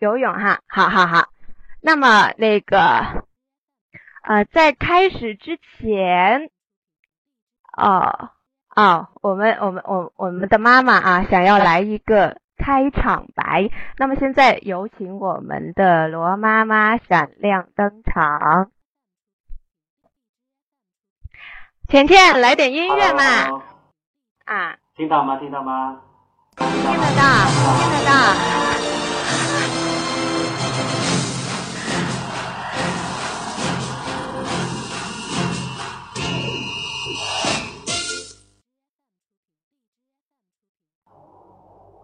游泳哈，好好好。那么那个呃，在开始之前，哦哦，我们我们我我们的妈妈啊，想要来一个开场白。那么现在有请我们的罗妈妈闪亮登场。甜甜，来点音乐嘛！啊，听到吗？听到吗？听得到，听得到。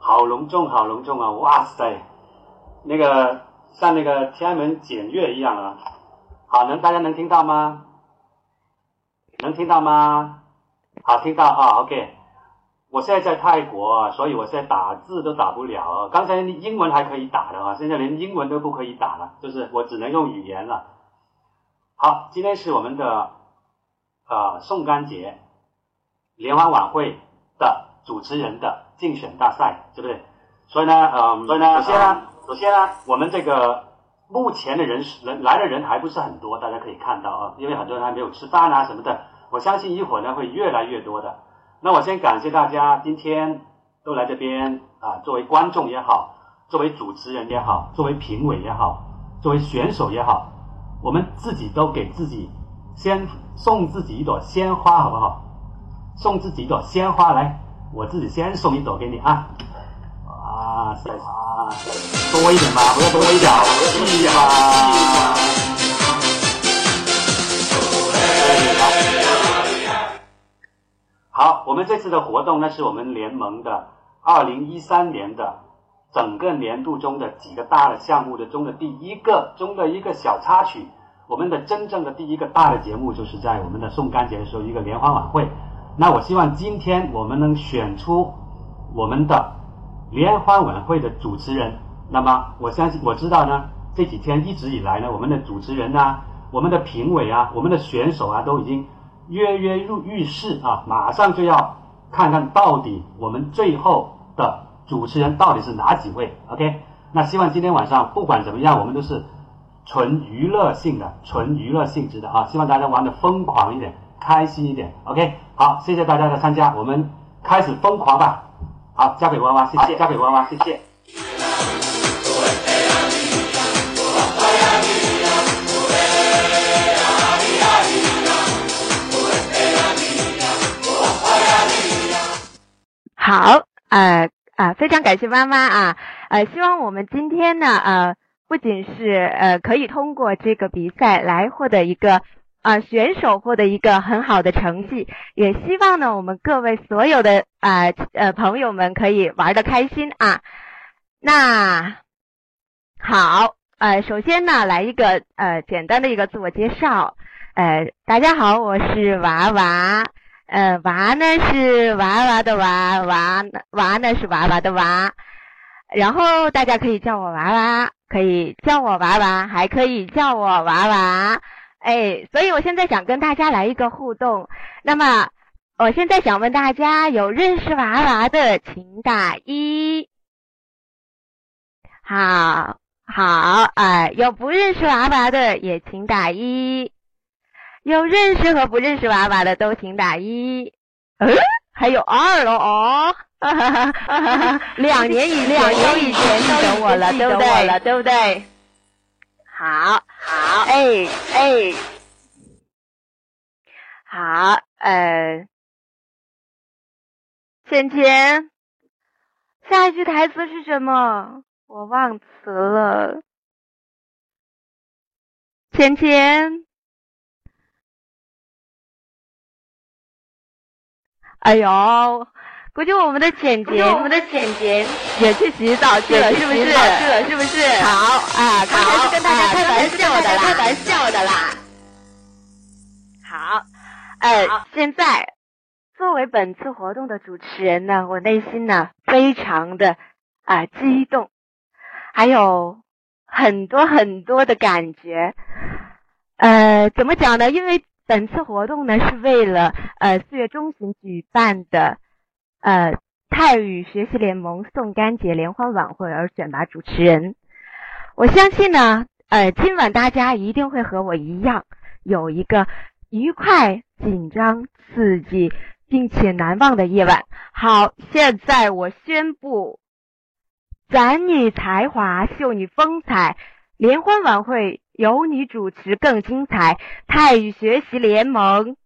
好隆重，好隆重啊！哇塞，那个像那个天安门检阅一样啊！好，能大家能听到吗？能听到吗？好，听到啊，OK。我现在在泰国，所以我现在打字都打不了。刚才英文还可以打的啊，现在连英文都不可以打了，就是我只能用语言了。好，今天是我们的呃宋干节联欢晚会的主持人的竞选大赛，对不对？所以呢，嗯，所以呢，首先呢，首先呢，我们这个目前的人人来的人还不是很多，大家可以看到啊，因为很多人还没有吃饭啊什么的。我相信一会儿呢会越来越多的。那我先感谢大家今天都来这边啊，作为观众也好，作为主持人也好，作为评委也好，作为选手也好，我们自己都给自己先送自己一朵鲜花，好不好？送自己一朵鲜花来，我自己先送一朵给你啊！哇塞啊，多一点嘛，不要多一点，气嘛。好，我们这次的活动呢，是我们联盟的二零一三年的整个年度中的几个大的项目的中的第一个中的一个小插曲。我们的真正的第一个大的节目，就是在我们的送干节的时候一个联欢晚会。那我希望今天我们能选出我们的联欢晚会的主持人。那么我相信我知道呢，这几天一直以来呢，我们的主持人啊，我们的评委啊，我们的选手啊，都已经。跃跃入欲试啊！马上就要看看到底我们最后的主持人到底是哪几位？OK？那希望今天晚上不管怎么样，我们都是纯娱乐性的、纯娱乐性质的啊！希望大家玩的疯狂一点、开心一点。OK？好，谢谢大家的参加，我们开始疯狂吧！好，交给娃娃，谢谢，交给娃娃，谢谢。好，呃啊，非常感谢妈妈啊，呃，希望我们今天呢，呃，不仅是呃可以通过这个比赛来获得一个啊选手获得一个很好的成绩，也希望呢我们各位所有的啊呃朋友们可以玩的开心啊。那好，呃，首先呢来一个呃简单的一个自我介绍，呃，大家好，我是娃娃。呃，娃呢是娃娃的娃，娃娃呢是娃娃的娃，然后大家可以叫我娃娃，可以叫我娃娃，还可以叫我娃娃，哎，所以我现在想跟大家来一个互动。那么，我现在想问大家，有认识娃娃的请打一，好好，哎，有不认识娃娃的也请打一。有认识和不认识娃娃的都请打一，嗯，还有二了哦，两年以两年以前记得我了，对不对？对不对？好，好，哎哎，好，呃，芊芊，下一句台词是什么？我忘词了，芊芊。哎呦，估计我们的浅洁，我们的浅洁也去洗澡去了，是不是？去了，是不是？好啊，刚才是跟大家开玩笑的啦，开玩笑的啦。好，呃，现在作为本次活动的主持人呢，我内心呢非常的啊激动，还有很多很多的感觉。呃，怎么讲呢？因为。本次活动呢是为了呃四月中旬举办的呃泰语学习联盟宋干节联欢晚会而选拔主持人。我相信呢，呃，今晚大家一定会和我一样，有一个愉快、紧张、刺激并且难忘的夜晚。好，现在我宣布，展你才华，秀你风采，联欢晚会由你主持更精彩。泰语学习联盟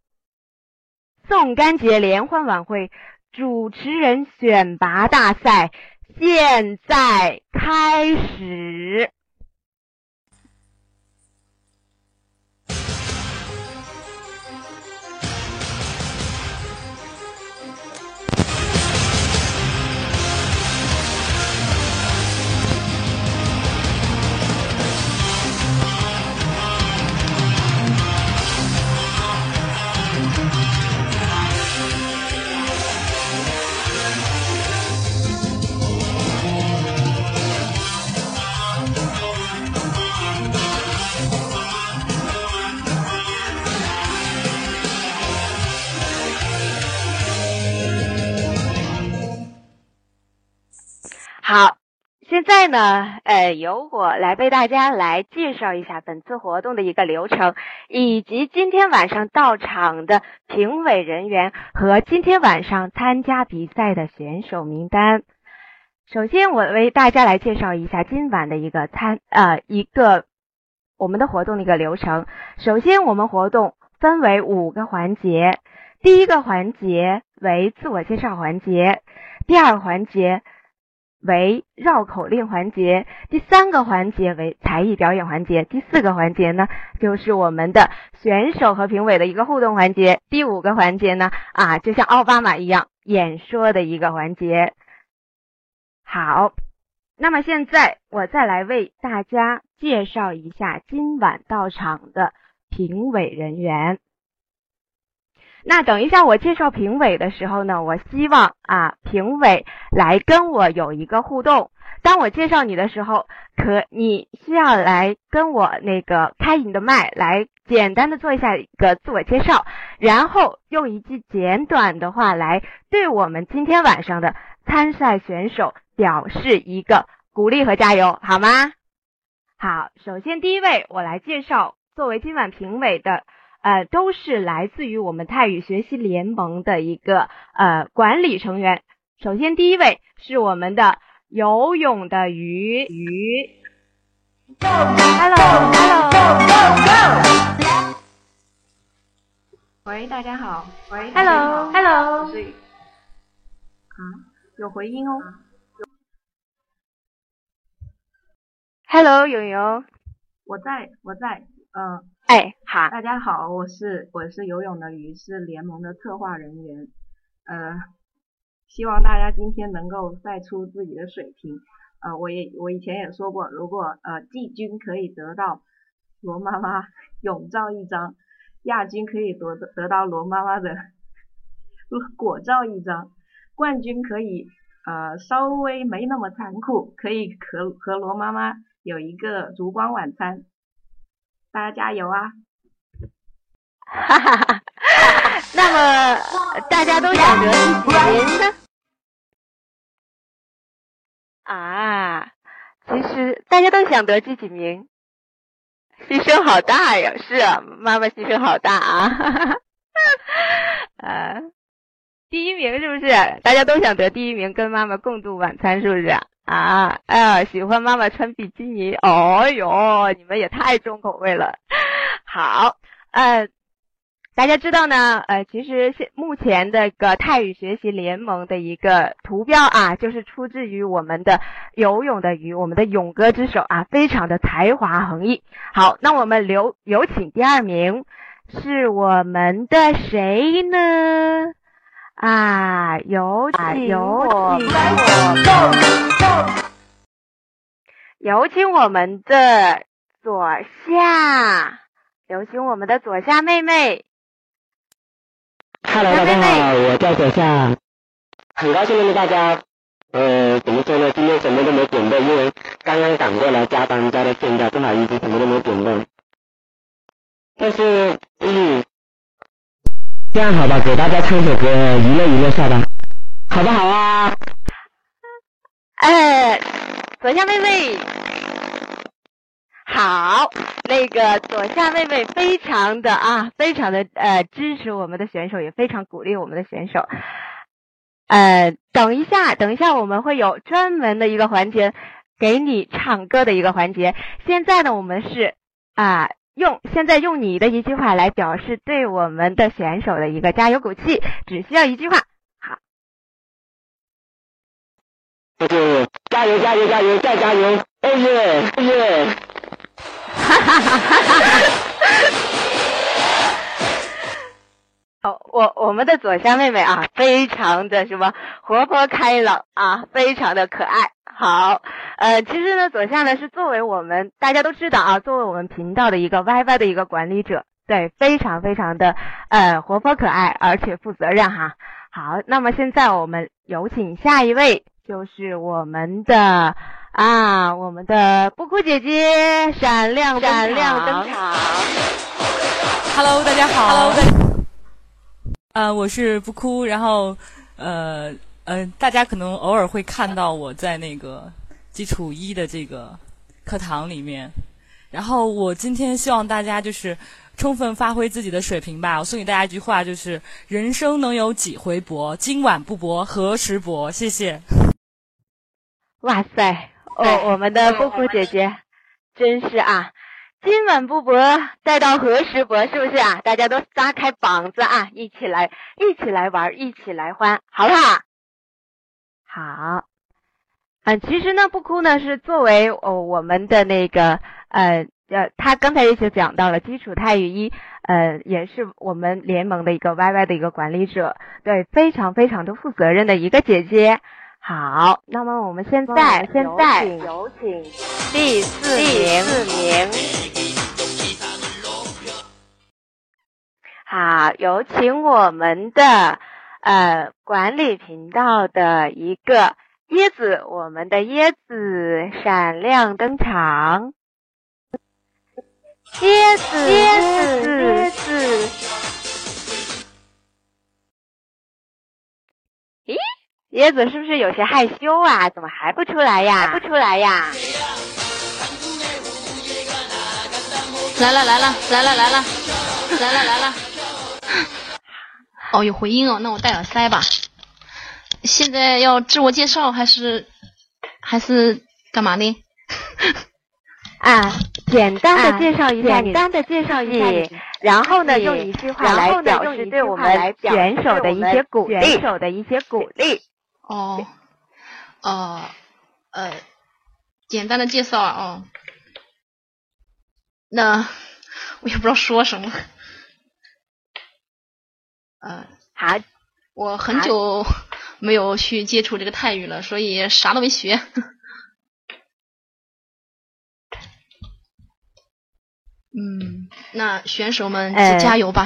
宋干节联欢晚会主持人选拔大赛现在开始。好，现在呢，呃，由我来为大家来介绍一下本次活动的一个流程，以及今天晚上到场的评委人员和今天晚上参加比赛的选手名单。首先，我为大家来介绍一下今晚的一个参呃一个我们的活动的一个流程。首先，我们活动分为五个环节，第一个环节为自我介绍环节，第二个环节。为绕口令环节，第三个环节为才艺表演环节，第四个环节呢就是我们的选手和评委的一个互动环节，第五个环节呢啊就像奥巴马一样演说的一个环节。好，那么现在我再来为大家介绍一下今晚到场的评委人员。那等一下，我介绍评委的时候呢，我希望啊，评委来跟我有一个互动。当我介绍你的时候，可你需要来跟我那个开你的麦，来简单的做一下一个自我介绍，然后用一句简短的话来对我们今天晚上的参赛选手表示一个鼓励和加油，好吗？好，首先第一位，我来介绍作为今晚评委的。呃，都是来自于我们泰语学习联盟的一个呃管理成员。首先，第一位是我们的游泳的鱼鱼。Hello，Hello，Go，Go，Go，Go。喂，大家好。喂，Hello，Hello。啊，有回音哦。Hello，泳泳。我在，我在，嗯。哎，好，大家好，我是我是游泳的鱼，是联盟的策划人员，呃，希望大家今天能够赛出自己的水平，呃，我也我以前也说过，如果呃季军可以得到罗妈妈泳照一张，亚军可以得得到罗妈妈的果照一张，冠军可以呃稍微没那么残酷，可以和和罗妈妈有一个烛光晚餐。大家加油啊！哈哈哈。那么大家都想得第几名呢？啊，其实大家都想得第几名，牺牲好大呀！是啊，妈妈牺牲好大啊！哈哈。呃，第一名是不是？大家都想得第一名，跟妈妈共度晚餐，是不是？哎呀，喜欢妈妈穿比基尼，哦哟，你们也太重口味了。好，呃，大家知道呢，呃，其实现目前的个泰语学习联盟的一个图标啊，就是出自于我们的游泳的鱼，我们的勇哥之手啊，非常的才华横溢。好，那我们留有请第二名是我们的谁呢？啊，有请有请有请我们的左夏，有请我们的左夏妹妹。Hello，大家好，我叫左夏，很高兴认识大家。呃，怎么说呢？今天什么都没准备，因为刚刚赶过来加班加到现在，不好意思，什么都没准备。但是，嗯。这样好吧，给大家唱首歌娱乐娱乐下吧，好不好啊？哎，左下妹妹，好，那个左下妹妹非常的啊，非常的呃支持我们的选手，也非常鼓励我们的选手。呃，等一下，等一下，我们会有专门的一个环节给你唱歌的一个环节。现在呢，我们是啊，用现在用你的一句话来表示对我们的选手的一个加油鼓气，只需要一句话。就是加油加油加油再加油，哦耶哦耶！哈哈哈哈哈哈！好，我我们的左香妹妹啊，非常的什么活泼开朗啊，非常的可爱。好，呃，其实呢，左下呢是作为我们大家都知道啊，作为我们频道的一个 YY 的一个管理者，对，非常非常的呃活泼可爱，而且负责任哈。好，那么现在我们有请下一位，就是我们的啊，我们的布谷姐姐闪亮闪亮登场。Hello，大家好。Hello，大家。呃，我是不哭，然后，呃，呃，大家可能偶尔会看到我在那个基础一的这个课堂里面，然后我今天希望大家就是充分发挥自己的水平吧。我送给大家一句话，就是人生能有几回搏，今晚不搏何时搏？谢谢。哇塞，哦，我们的布布姐姐，真是啊。今晚不搏，待到何时搏？是不是啊？大家都撒开膀子啊，一起来，一起来玩，一起来欢，好不好？好。嗯，其实呢，不哭呢是作为哦我们的那个呃呃，他刚才也就讲到了基础泰语一，呃，也是我们联盟的一个 YY 的一个管理者，对，非常非常的负责任的一个姐姐。好，那么我们现在现在有请第四名，四名。好，有请我们的呃管理频道的一个椰子，我们的椰子闪亮登场。椰子，椰子，椰子。椰子是不是有些害羞啊？怎么还不出来呀？还不出来呀？来了来了来了来了来了来了！哦，有回音哦，那我戴耳塞吧。现在要自我介绍还是还是干嘛呢？啊，简单的介绍一下，简单的介绍一下你，然后呢，用一句话来表示对我们选手的一些鼓励，选手的一些鼓励。哦，呃，呃，简单的介绍啊，哦，那我也不知道说什么，呃，好，我很久没有去接触这个泰语了，所以啥都没学。嗯，那选手们加油吧！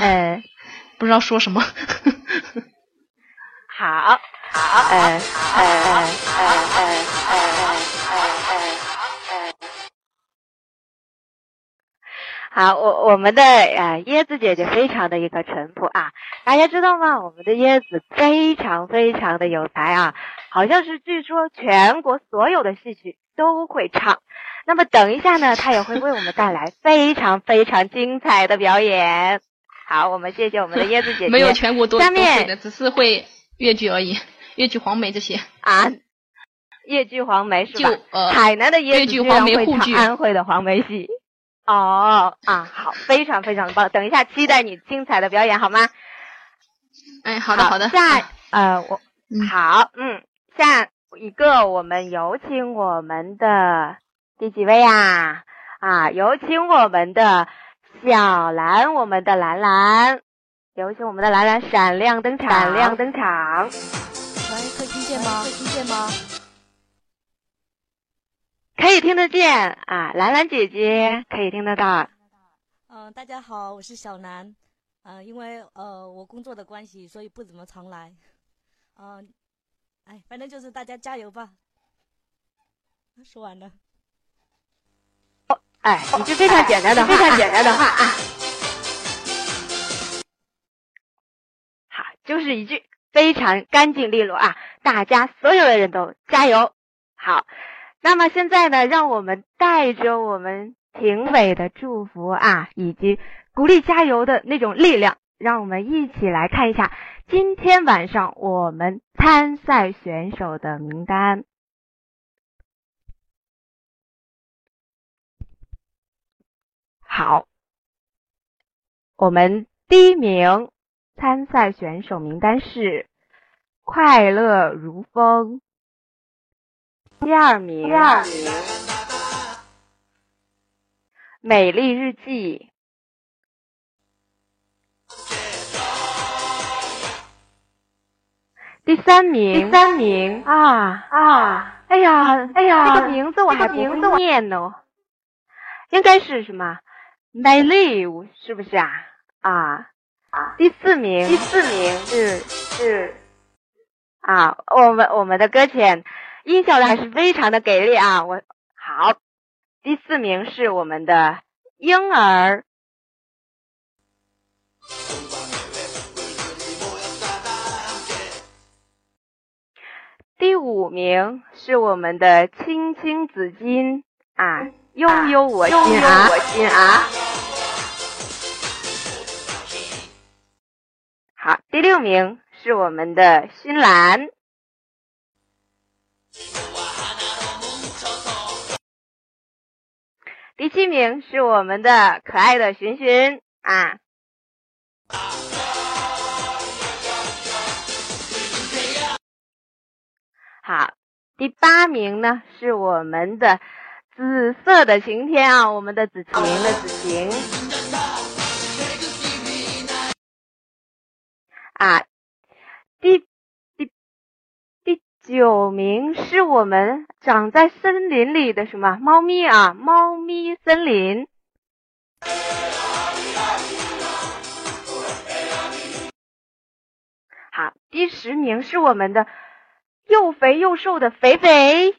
不知道说什么。好。好，哎哎哎哎哎哎哎哎好，我我们的呃椰子姐姐非常的一个淳朴啊，大家知道吗？我们的椰子非常非常的有才啊，好像是据说全国所有的戏曲都会唱。那么等一下呢，她也会为我们带来非常非常精彩的表演。好，我们谢谢我们的椰子姐姐。没有全国都下面的，只是会越剧而已。越剧黄梅这些啊，越剧黄梅是吧？就呃，海南的越剧黄梅会唱安徽的黄梅戏。哦啊，好，非常非常的棒！等一下，期待你精彩的表演，好吗？哎，好的好的。下呃，我好，嗯，下一个我们有请我们的第几位呀？啊，有请我们的小兰，我们的兰兰，有请我们的兰兰闪亮登场，闪亮登场。可以听见吗？可以听见吗？可以听得见啊，兰兰姐姐可以听得到。嗯，大家好，我是小南。嗯，因为呃我工作的关系，所以不怎么常来。嗯，哎，反正就是大家加油吧。说完了。哦，哎，一句非常简单的，非常简单的话啊。好，就是一句。非常干净利落啊！大家所有的人都加油！好，那么现在呢，让我们带着我们评委的祝福啊，以及鼓励加油的那种力量，让我们一起来看一下今天晚上我们参赛选手的名单。好，我们第一名参赛选手名单是快乐如风。第二名，第二名，美丽日记。第三名，第三名啊啊！哎呀，哎呀，这个名字我还不会念呢，应该是什么？美丽是不是啊？啊啊！第四名，第四名是是啊，我们我们的搁浅。音效的还是非常的给力啊！我好，第四名是我们的婴儿，第五名是我们的青青子衿啊，悠悠我心啊，我心啊。好，第六名是我们的新兰。第七名是我们的可爱的寻寻。啊，好，第八名呢是我们的紫色的晴天啊，我们的紫晴的紫晴。啊，第第第。九名是我们长在森林里的什么猫咪啊？猫咪森林。好，第十名是我们的又肥又瘦的肥肥。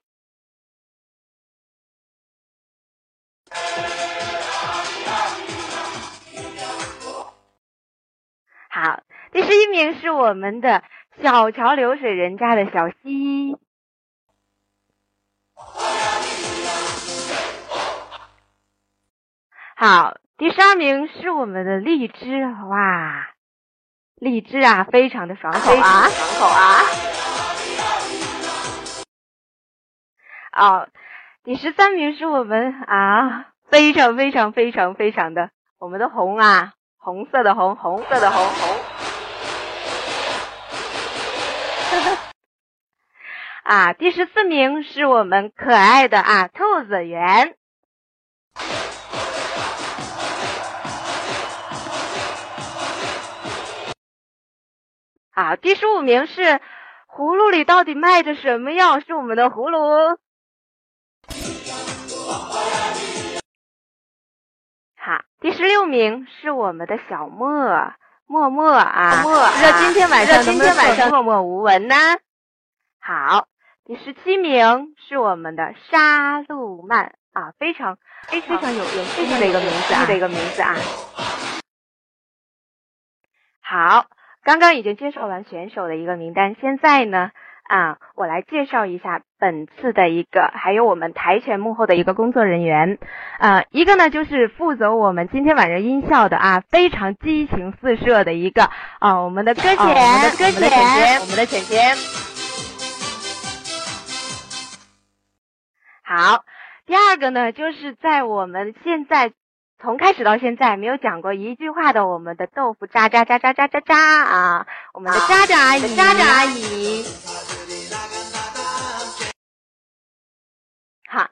好，第十一名是我们的。小桥流水人家的小溪，好，第十二名是我们的荔枝，哇，荔枝啊，非常的爽口啊，爽口啊。哦，第十三名是我们啊，非常非常非常非常的，我们的红啊，红色的红，红色的红红。啊，第十四名是我们可爱的啊兔子园。好，第十五名是葫芦里到底卖着什么药？是我们的葫芦。好，第十六名是我们的小莫默默啊，不知道今天晚上能不能默默无闻呢？好。第十七名是我们的沙路曼啊，非常非常有有意思的一个名字啊，的一个名字啊。好，刚刚已经介绍完选手的一个名单，现在呢啊，我来介绍一下本次的一个，还有我们台前幕后的一个工作人员啊，一个呢就是负责我们今天晚上音效的啊，非常激情四射的一个啊，我们的搁浅，我们的歌姐，我们的浅浅。好，第二个呢，就是在我们现在从开始到现在没有讲过一句话的我们的豆腐渣渣渣渣渣渣渣啊，我们的渣渣阿姨，渣渣阿姨。好，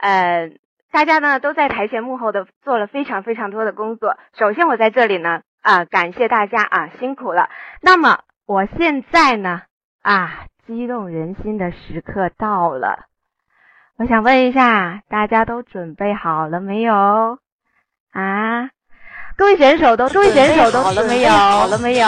呃，大家呢都在台前幕后的做了非常非常多的工作。首先我在这里呢啊，感谢大家啊，辛苦了。那么我现在呢啊，激动人心的时刻到了。我想问一下，大家都准备好了没有？啊，各位选手都各位选手都好了没有？好了没有？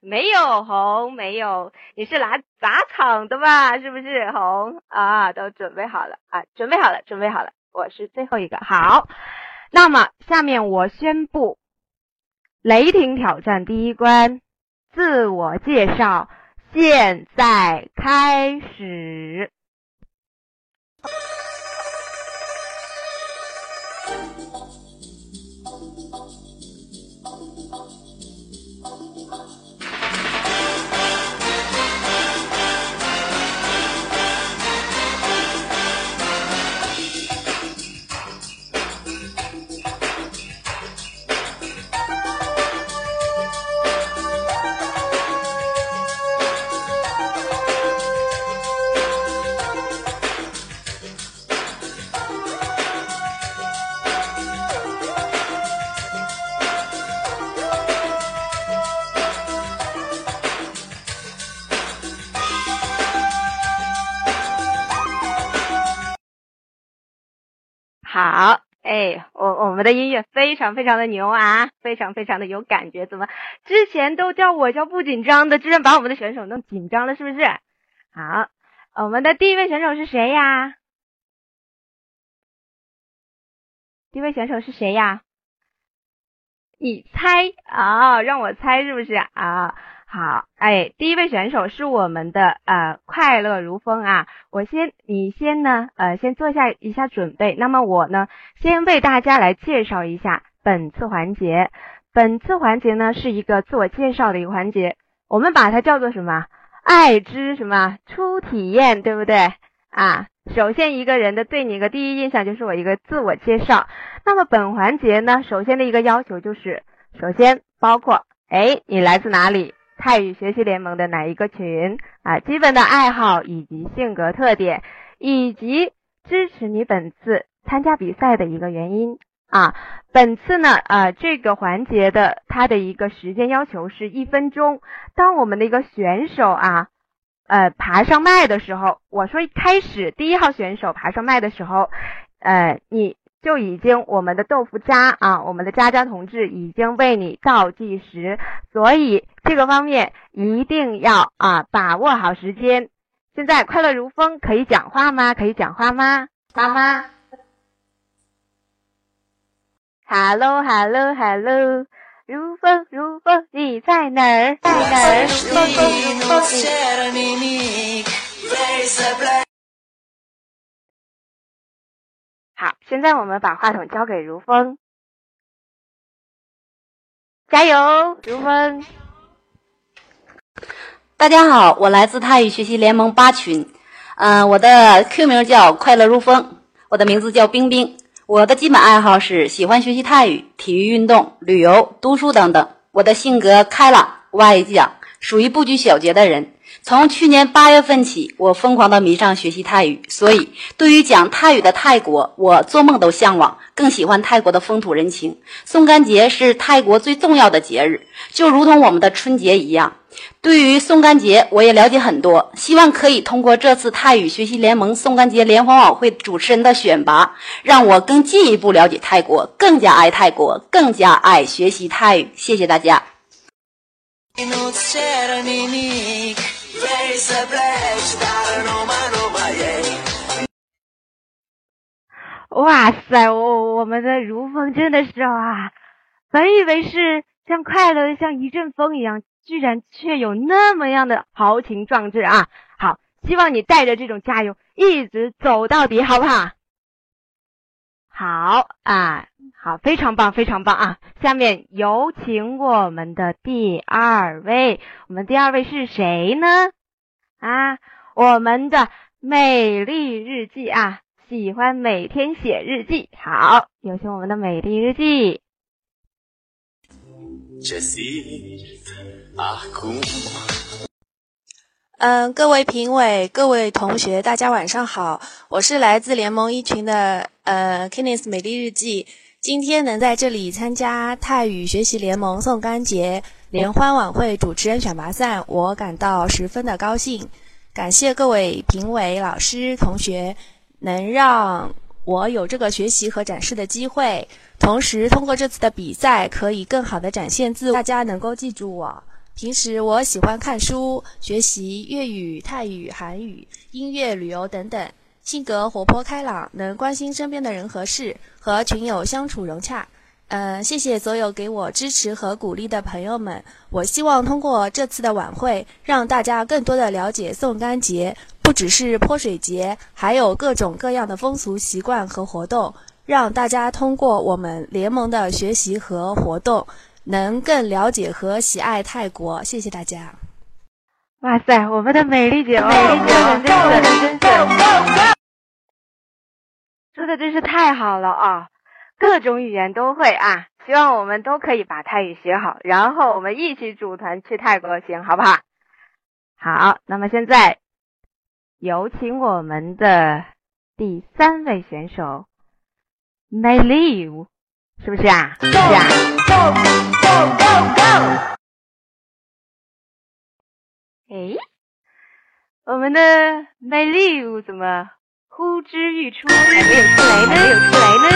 没有红，没有，你是来砸场的吧？是不是红啊？都准备好了啊？准备好了，准备好了，我是最后一个。好，那么下面我宣布，雷霆挑战第一关，自我介绍。现在开始。好，哎，我我们的音乐非常非常的牛啊，非常非常的有感觉。怎么之前都叫我叫不紧张的，居然把我们的选手弄紧张了，是不是？好，我们的第一位选手是谁呀？第一位选手是谁呀？你猜啊？让我猜是不是啊？好，哎，第一位选手是我们的呃快乐如风啊，我先你先呢呃先做下一下准备，那么我呢先为大家来介绍一下本次环节，本次环节呢是一个自我介绍的一个环节，我们把它叫做什么？爱之什么初体验，对不对啊？首先一个人的对你一个第一印象就是我一个自我介绍，那么本环节呢，首先的一个要求就是，首先包括哎你来自哪里？泰语学习联盟的哪一个群啊？基本的爱好以及性格特点，以及支持你本次参加比赛的一个原因啊。本次呢，啊这个环节的它的一个时间要求是一分钟。当我们的一个选手啊，呃爬上麦的时候，我说一开始第一号选手爬上麦的时候，呃你。就已经我们的豆腐渣啊，我们的渣渣同志已经为你倒计时，所以这个方面一定要啊把握好时间。现在快乐如风可以讲话吗？可以讲话吗？妈妈，Hello，Hello，Hello，如风如风你在哪儿？在哪儿？风风如风你。好，现在我们把话筒交给如风，加油，如风！大家好，我来自泰语学习联盟八群，嗯，我的 Q 名叫快乐如风，我的名字叫冰冰，我的基本爱好是喜欢学习泰语、体育运动、旅游、读书等等，我的性格开朗、外向，属于不拘小节的人。从去年八月份起，我疯狂的迷上学习泰语，所以对于讲泰语的泰国，我做梦都向往，更喜欢泰国的风土人情。宋干节是泰国最重要的节日，就如同我们的春节一样。对于宋干节，我也了解很多，希望可以通过这次泰语学习联盟宋干节联欢晚会主持人的选拔，让我更进一步了解泰国，更加爱泰国，更加爱学习泰语。谢谢大家。哇塞，我我们的如风真的是啊，本以为是像快乐的像一阵风一样，居然却有那么样的豪情壮志啊！好，希望你带着这种加油一直走到底，好不好？好啊，好，非常棒，非常棒啊！下面有请我们的第二位，我们第二位是谁呢？啊，我们的美丽日记啊，喜欢每天写日记。好，有请我们的美丽日记。嗯，各位评委，各位同学，大家晚上好，我是来自联盟一群的呃 k e n n e s 美丽日记。今天能在这里参加泰语学习联盟宋干节。联欢晚会主持人选拔赛，我感到十分的高兴。感谢各位评委、老师、同学，能让我有这个学习和展示的机会。同时，通过这次的比赛，可以更好的展现自我。大家能够记住我。平时我喜欢看书、学习粤语、泰语、韩语、音乐、旅游等等。性格活泼开朗，能关心身边的人和事，和群友相处融洽。嗯，谢谢所有给我支持和鼓励的朋友们。我希望通过这次的晚会，让大家更多的了解宋干节，不只是泼水节，还有各种各样的风俗习惯和活动。让大家通过我们联盟的学习和活动，能更了解和喜爱泰国。谢谢大家。哇塞，我们的美丽姐，美丽姐真是真，说的真是太好了啊！各种语言都会啊，希望我们都可以把泰语学好，然后我们一起组团去泰国行，好不好？好，那么现在有请我们的第三位选手，My Live，，是不是啊？是啊。Go go go go！哎，我们的美丽怎么呼之欲出，还没有出来呢？没有出来呢！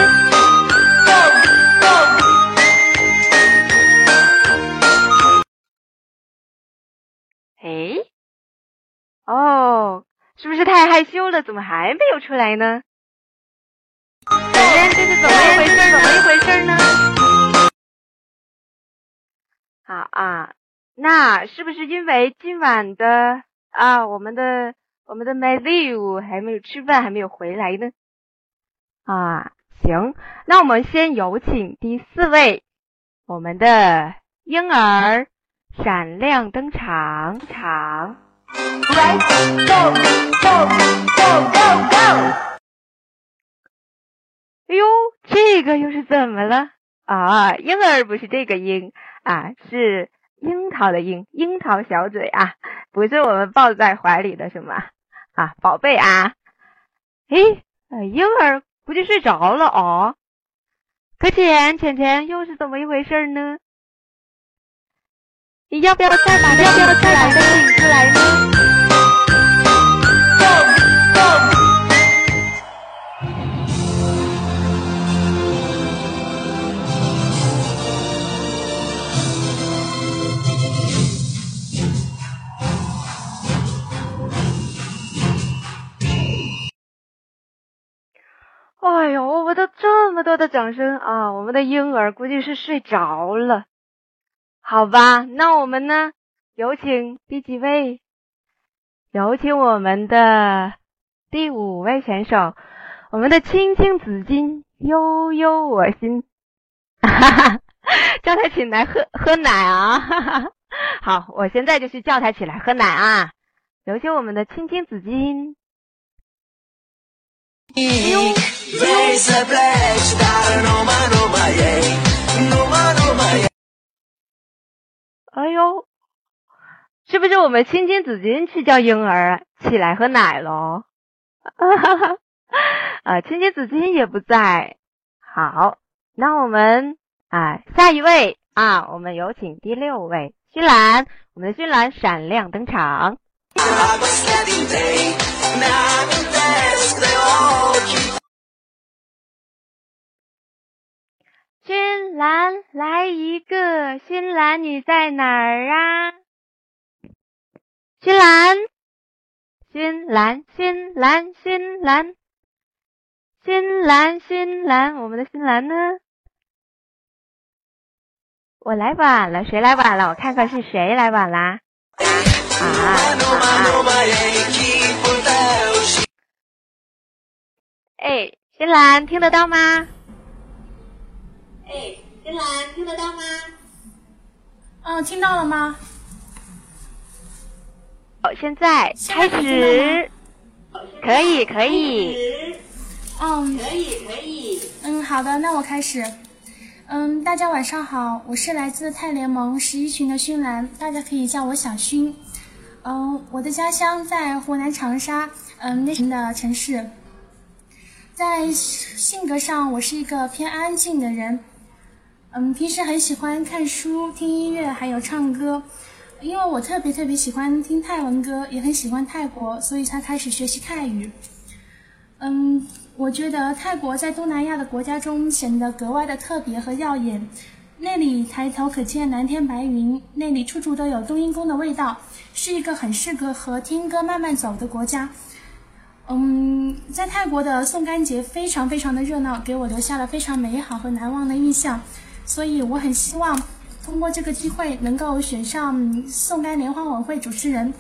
哎，哦，是不是太害羞了？怎么还没有出来呢？怎么这是怎么一回事？怎么一回事呢？好啊。那是不是因为今晚的啊，我们的我们的 m 丽 l 还没有吃饭，还没有回来呢？啊，行，那我们先有请第四位，我们的婴儿闪亮登场场。Go go go go go！哎呦，这个又是怎么了啊？婴儿不是这个婴啊，是。樱桃的樱，樱桃小嘴啊，不是我们抱在怀里的什么啊，宝贝啊，诶，婴儿估计睡着了哦。可浅浅浅又是怎么一回事呢？你要不要再把要不要再把它请出来呢？哎呦，我们的这么多的掌声啊！我们的婴儿估计是睡着了，好吧？那我们呢？有请第几位？有请我们的第五位选手，我们的青青子衿，悠悠我心，哈哈，叫他起来喝喝奶啊！哈哈，好，我现在就去叫他起来喝奶啊！有请我们的青青子衿。哎呦，哎呦，是不是我们青青子衿去叫婴儿起来喝奶喽？啊，青青子衿也不在。好，那我们啊，下一位啊，我们有请第六位勋兰，我们的勋兰闪亮登场。新兰，来一个！新兰，你在哪儿啊？新兰，新兰，新兰，新兰，新兰，新兰，我们的新兰呢？我来晚了，谁来晚了？我看看是谁来晚啦。哎，新兰听得到吗？哎，新兰听得到吗？嗯，听到了吗？好，现在开始。可以，可以。嗯，可以，可以。嗯，好的，那我开始。嗯，大家晚上好，我是来自泰联盟十一群的勋兰，大家可以叫我小勋。嗯，我的家乡在湖南长沙，嗯，那的城市。在性格上，我是一个偏安静的人。嗯，平时很喜欢看书、听音乐，还有唱歌。因为我特别特别喜欢听泰文歌，也很喜欢泰国，所以才开始学习泰语。嗯，我觉得泰国在东南亚的国家中显得格外的特别和耀眼。那里抬头可见蓝天白云，那里处处都有冬阴功的味道，是一个很适合和听歌慢慢走的国家。嗯，在泰国的送干节非常非常的热闹，给我留下了非常美好和难忘的印象。所以我很希望通过这个机会能够选上送干联欢晚会主持人。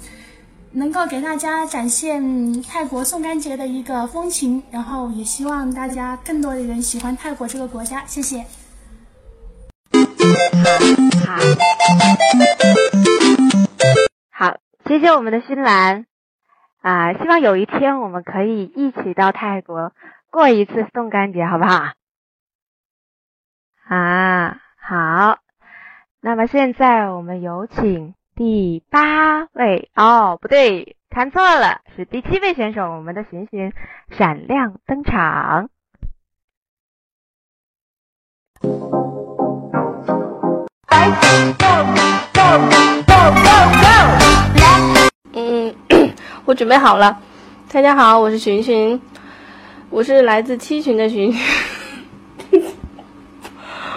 能够给大家展现泰国送干节的一个风情，然后也希望大家更多的人喜欢泰国这个国家。谢谢。好，谢谢我们的新兰啊！希望有一天我们可以一起到泰国过一次送干节，好不好？啊，好。那么现在我们有请第八位哦，不对，看错了，是第七位选手，我们的寻寻闪亮登场。我准备好了。大家好，我是寻寻，我是来自七群的寻寻。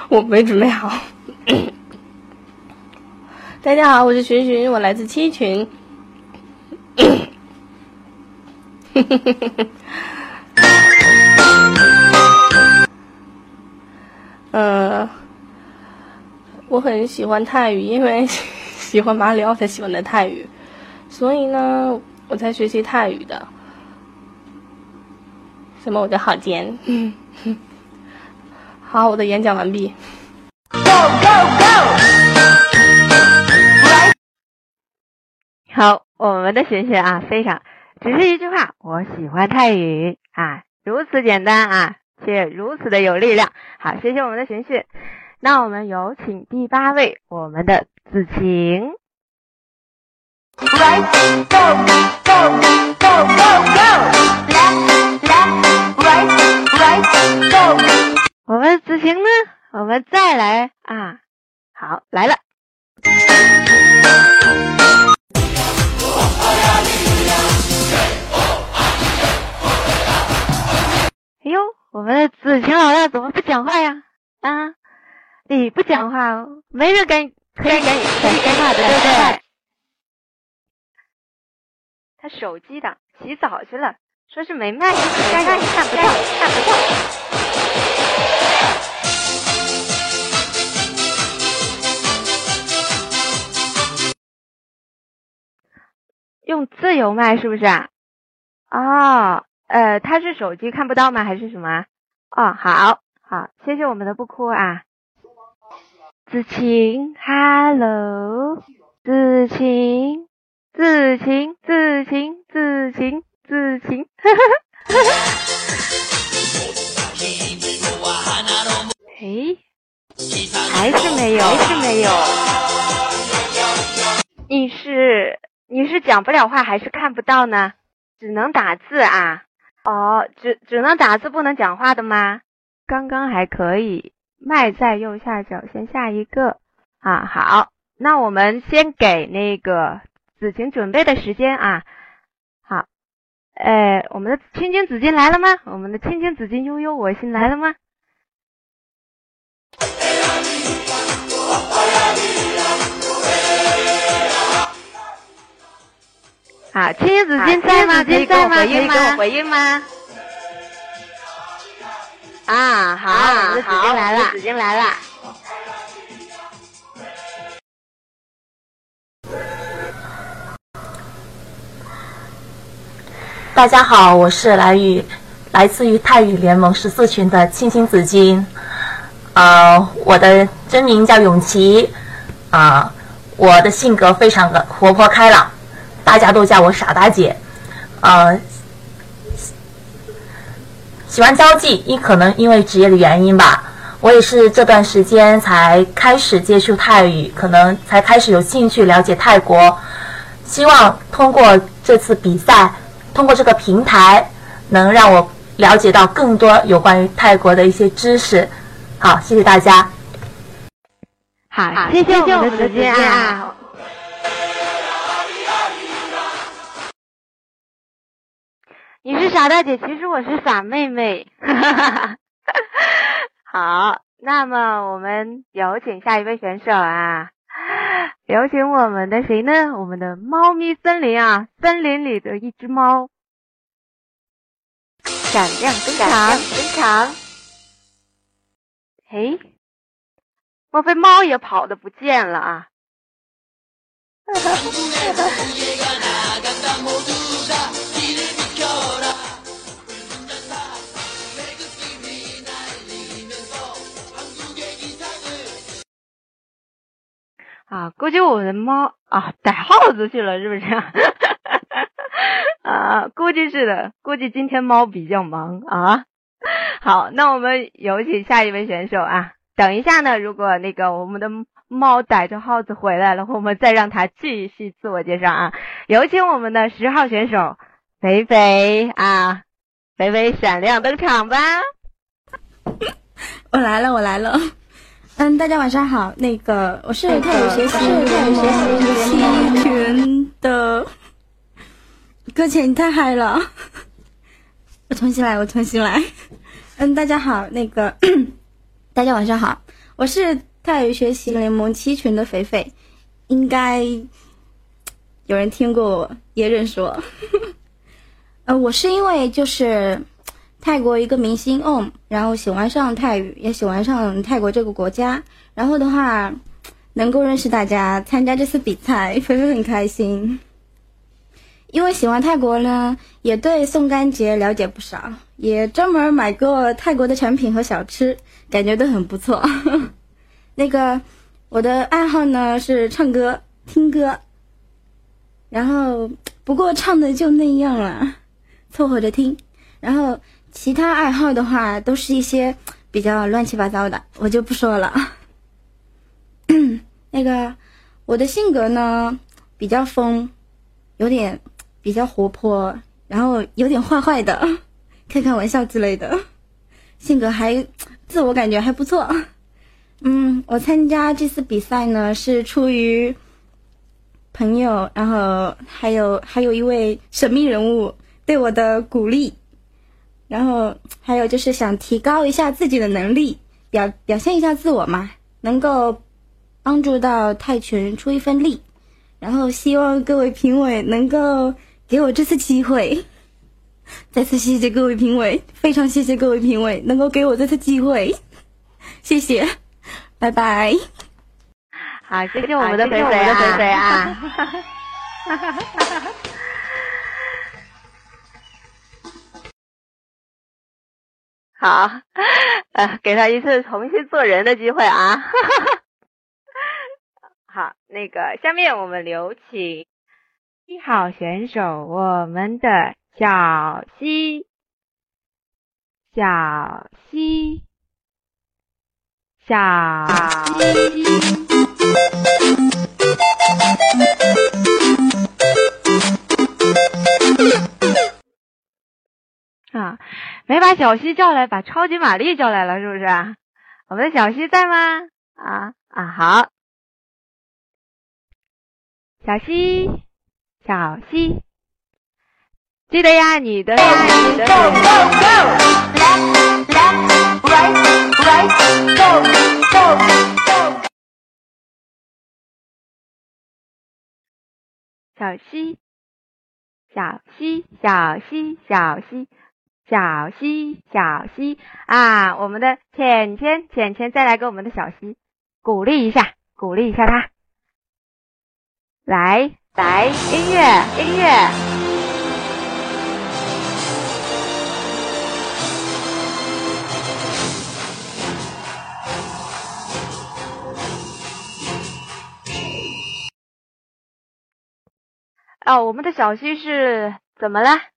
我没准备好。大家好，我是寻寻，我来自七群。嗯，我很喜欢泰语，因为 喜欢马里奥才喜欢的泰语，所以呢，我在学习泰语的。什么？我的好尖。好，我的演讲完毕。Go go go！好，我们的学学啊，非常，只是一句话，我喜欢泰语啊，如此简单啊，却如此的有力量。好，谢谢我们的学学。那我们有请第八位，我们的子晴。Right go go go go go left left right right go。我们子晴呢？我们再来啊！好，来了。哎呦，我们的子晴老大怎么不讲话呀？啊，你不讲话，没人敢可以敢可以讲话的，对不对？他手机的，洗澡去了，说是没麦，看不到，看不到。用自由麦是不是啊？哦，呃，他是手机看不到吗？还是什么？哦，好，好，谢谢我们的不哭啊。子晴，Hello，子晴，子晴，子晴，子晴，子晴，哈哈哈哈哈。诶，还是没有，还是没有。你是？你是讲不了话还是看不到呢？只能打字啊？哦，只只能打字不能讲话的吗？刚刚还可以，麦在右下角，先下一个啊。好，那我们先给那个子晴准备的时间啊。好，哎，我们的青青紫金来了吗？我们的青青紫金悠悠我心来了吗？好，青青子金在吗？可以给我回应吗？回应吗？啊，好，我们的紫金来了，紫金来了。大家好，我是来于来自于泰语联盟十四群的青青紫金，呃，我的真名叫永琪，啊，我的性格非常的活泼开朗。大家都叫我傻大姐，呃，喜欢交际，因可能因为职业的原因吧。我也是这段时间才开始接触泰语，可能才开始有兴趣了解泰国。希望通过这次比赛，通过这个平台，能让我了解到更多有关于泰国的一些知识。好，谢谢大家。好，谢谢我们的时间啊。你是傻大姐，其实我是傻妹妹。好，那么我们有请下一位选手啊，有请我们的谁呢？我们的猫咪森林啊，森林里的一只猫，闪亮登场，登场。嘿，莫非猫也跑的不见了啊？啊，估计我的猫啊逮耗子去了，是不是？啊，估计是的，估计今天猫比较忙啊。好，那我们有请下一位选手啊。等一下呢，如果那个我们的猫逮着耗子回来了，我们再让它继续自我介绍啊。有请我们的十号选手肥肥啊，肥肥闪亮登场吧。我来了，我来了。嗯，大家晚上好。那个我是泰语学习泰语学习七群的。搁浅，你太嗨了！我重新来，我重新来。嗯，大家好，那个 大家晚上好，我是泰语学习联盟七群的肥肥，应该有人听过我，也认识我。呃，我是因为就是泰国一个明星 OM，然后喜欢上泰语，也喜欢上泰国这个国家，然后的话能够认识大家，参加这次比赛，肥肥很开心。因为喜欢泰国呢，也对宋干节了解不少，也专门买过泰国的产品和小吃，感觉都很不错。那个我的爱好呢是唱歌、听歌，然后不过唱的就那样了，凑合着听。然后其他爱好的话都是一些 比较乱七八糟的，我就不说了。那个我的性格呢比较疯，有点。比较活泼，然后有点坏坏的，开开玩笑之类的，性格还自我感觉还不错。嗯，我参加这次比赛呢是出于朋友，然后还有还有一位神秘人物对我的鼓励，然后还有就是想提高一下自己的能力，表表现一下自我嘛，能够帮助到泰拳出一份力，然后希望各位评委能够。给我这次机会，再次谢谢各位评委，非常谢谢各位评委能够给我这次机会，谢谢，拜拜。好，谢谢我们的肥肥啊！好，呃，给他一次重新做人的机会啊！好，那个下面我们有请。一号选手，我们的小西，小西，小西。啊，没把小西叫来，把超级玛丽叫来了，是不是？我们的小西在吗？啊啊，好，小西。小溪，记得呀，你的，你的。小溪，小溪，小溪，小溪，小溪，小溪啊！我们的浅浅，浅浅，再来给我们的小溪鼓励一下，鼓励一下他，来。来，音乐，音乐。哦，我们的小溪是怎么了？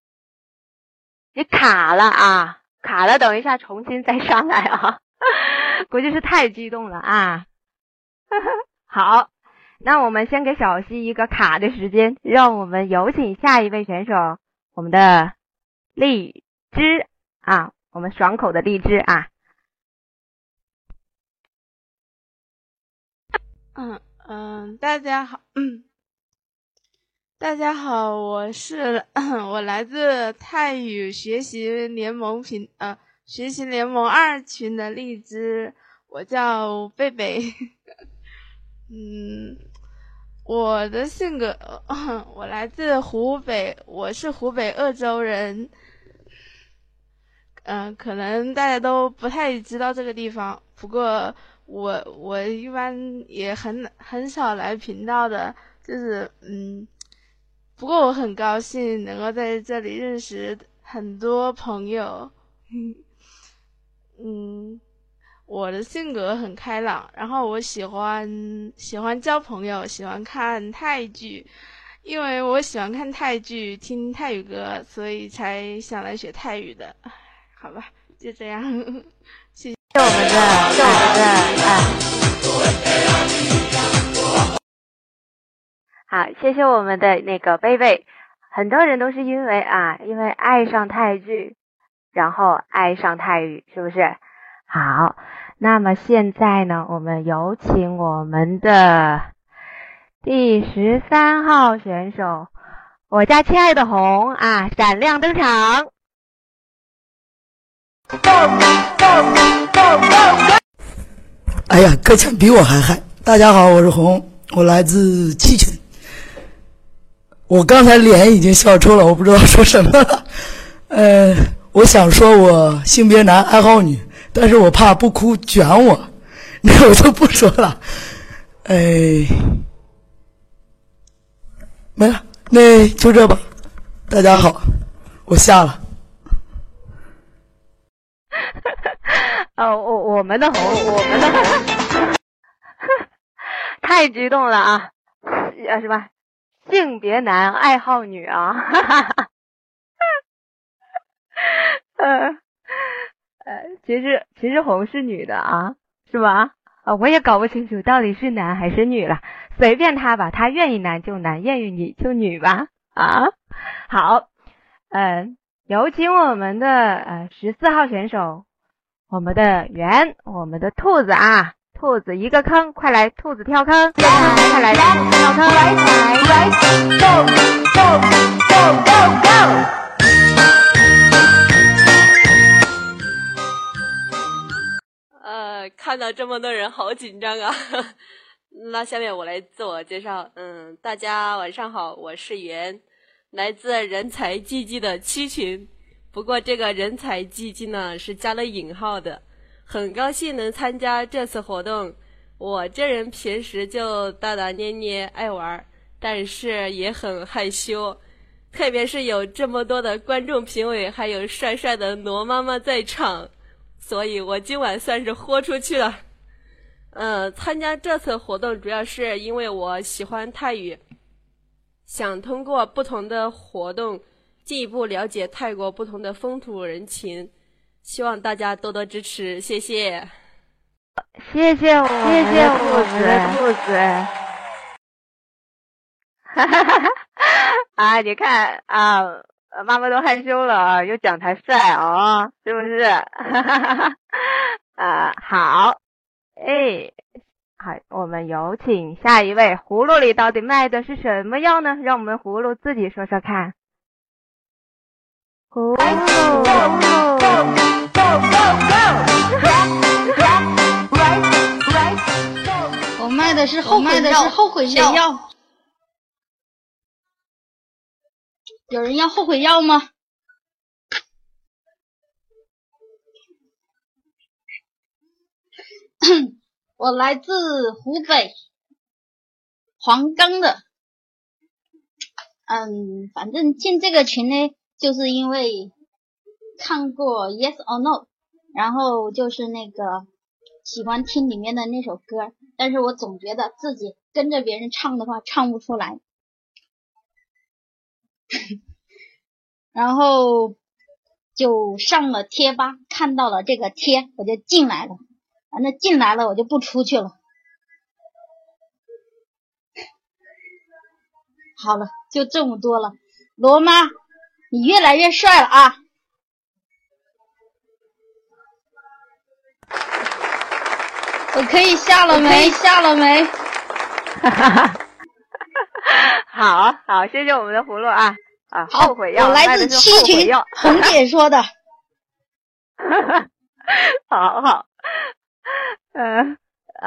你卡了啊？卡了，等一下重新再上来啊！估计是太激动了啊！好。那我们先给小溪一个卡的时间，让我们有请下一位选手，我们的荔枝啊，我们爽口的荔枝啊。嗯嗯，大家好，嗯，大家好，我是 我来自泰语学习联盟群呃学习联盟二群的荔枝，我叫贝贝。嗯，我的性格，我来自湖北，我是湖北鄂州人。嗯，可能大家都不太知道这个地方，不过我我一般也很很少来频道的，就是嗯，不过我很高兴能够在这里认识很多朋友。嗯，我的性格很开朗，然后我喜欢喜欢交朋友，喜欢看泰剧，因为我喜欢看泰剧、听泰语歌，所以才想来学泰语的。好吧，就这样，谢谢我们的，谢我们的，哎，好，谢谢我们的那个贝贝。很多人都是因为啊，因为爱上泰剧。然后爱上泰语，是不是？好，那么现在呢，我们有请我们的第十三号选手，我家亲爱的红啊，闪亮登场。哎呀，歌腔比我还嗨！大家好，我是红，我来自七群。我刚才脸已经笑抽了，我不知道说什么了，呃。我想说，我性别男，爱好女，但是我怕不哭卷我，那我就不说了。哎，没了，那就这吧。大家好，我下了。哦，我我们的红，我们的，太激动了啊！啊，什么？性别男，爱好女啊！哈哈哈。呃，呃，其实其实红是女的啊，是吧？啊，我也搞不清楚到底是男还是女了，随便他吧，他愿意男就男，愿意女就女吧。啊，好，嗯，有请我们的呃十四号选手，我们的圆，我们的兔子啊，兔子一个坑，快来，兔子跳坑，跳坑，快来，兔子跳坑，来来，go go go go go。看到这么多人，好紧张啊！那下面我来自我介绍。嗯，大家晚上好，我是袁，来自人才济济的七群。不过这个人才济济呢是加了引号的。很高兴能参加这次活动。我这人平时就大大咧咧，爱玩，但是也很害羞。特别是有这么多的观众评委，还有帅帅的罗妈妈在场。所以我今晚算是豁出去了。嗯，参加这次活动主要是因为我喜欢泰语，想通过不同的活动进一步了解泰国不同的风土人情，希望大家多多支持，谢谢。谢谢我，谢谢兔子，兔子。哈哈哈哈啊，你看啊。妈妈都害羞了啊，又讲他帅哦，是不是？哈哈哈哈啊，好，哎，好，我们有请下一位。葫芦里到底卖的是什么药呢？让我们葫芦自己说说看。我卖的是后悔药，后悔药。有人要后悔药吗？我来自湖北黄冈的，嗯，反正进这个群呢，就是因为看过 Yes or No，然后就是那个喜欢听里面的那首歌，但是我总觉得自己跟着别人唱的话唱不出来。然后就上了贴吧，看到了这个贴，我就进来了。反正进来了，我就不出去了。好了，就这么多了。罗妈，你越来越帅了啊！我可以下了没？下了没？哈哈哈。好好，谢谢我们的葫芦啊啊！后悔药，我来自七群，红姐 说的。哈 哈好好，嗯，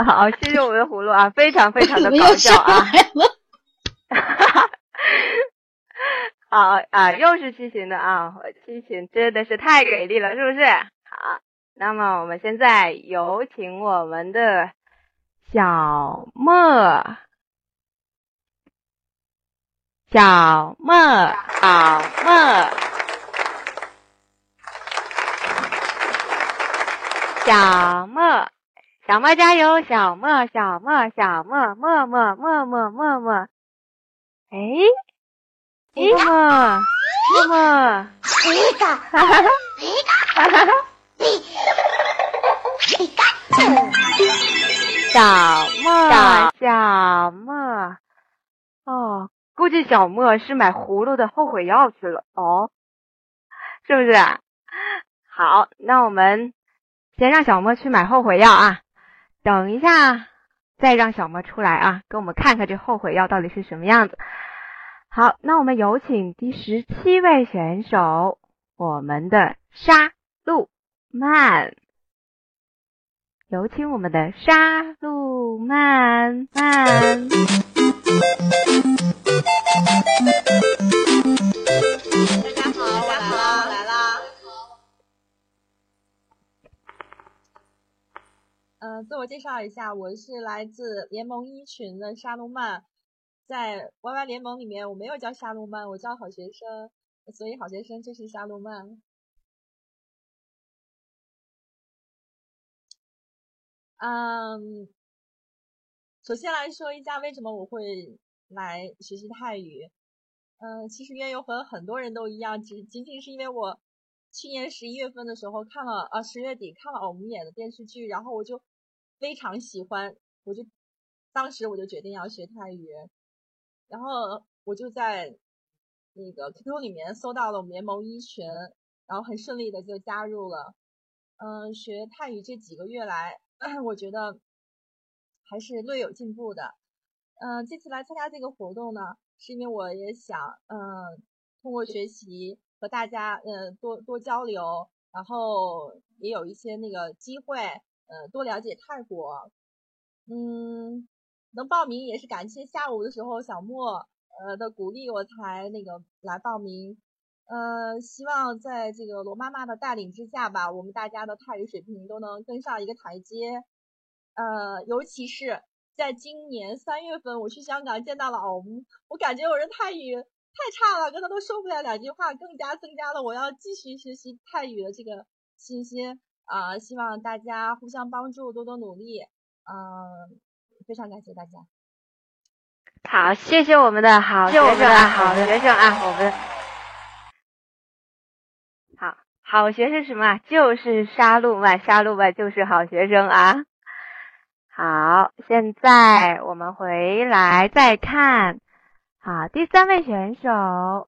好，谢谢我们的葫芦啊，非常非常的 搞笑啊！好啊，又是七群的啊，七群真的是太给力了，是不是？好，那么我们现在有请我们的小莫。小莫，小莫，小莫，小莫加油！小莫，小莫，小莫，莫莫莫莫莫莫。哎，默默，默默，哈哈哈哈哈哈！小莫，小莫，哦，估计小莫是买葫芦的后悔药去了哦，是不是？好，那我们先让小莫去买后悔药啊，等一下再让小莫出来啊，给我们看看这后悔药到底是什么样子。好，那我们有请第十七位选手，我们的沙路曼。有请我们的沙路曼曼。大家好，我来啦，我来啦。嗯，自我介绍一下，我是来自联盟一群的沙路曼，在 YY 联盟里面，我没有叫沙路曼，我叫好学生，所以好学生就是沙路曼。嗯，首先来说一下为什么我会来学习泰语。嗯，其实缘由和很多人都一样，只仅仅是因为我去年十一月份的时候看了，呃，十月底看了我们演的电视剧，然后我就非常喜欢，我就当时我就决定要学泰语，然后我就在那个 QQ 里面搜到了我们联盟一群，然后很顺利的就加入了。嗯，学泰语这几个月来。我觉得还是略有进步的。嗯，这次来参加这个活动呢，是因为我也想，嗯，通过学习和大家，嗯，多多交流，然后也有一些那个机会，呃，多了解泰国。嗯，能报名也是感谢下午的时候小莫，呃的鼓励，我才那个来报名。呃，希望在这个罗妈妈的带领之下吧，我们大家的泰语水平都能跟上一个台阶。呃，尤其是在今年三月份，我去香港见到了我们，我感觉我这泰语太差了，跟他都说不了两句话，更加增加了我要继续学习泰语的这个信心。啊，希望大家互相帮助，多多努力。嗯，非常感谢大家。好，谢谢我们的好学生啊，好学生啊，我们。好好学生什么？就是杀戮吧，杀戮吧，就是好学生啊。好，现在我们回来再看，好，第三位选手，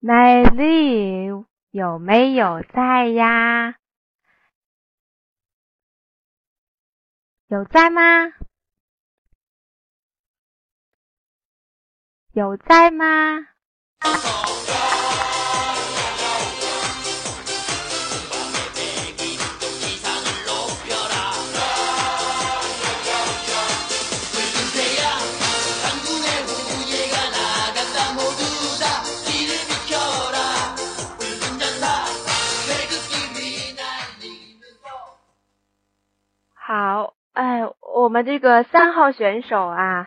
美丽有没有在呀？有在吗？有在吗？好，哎，我们这个三号选手啊，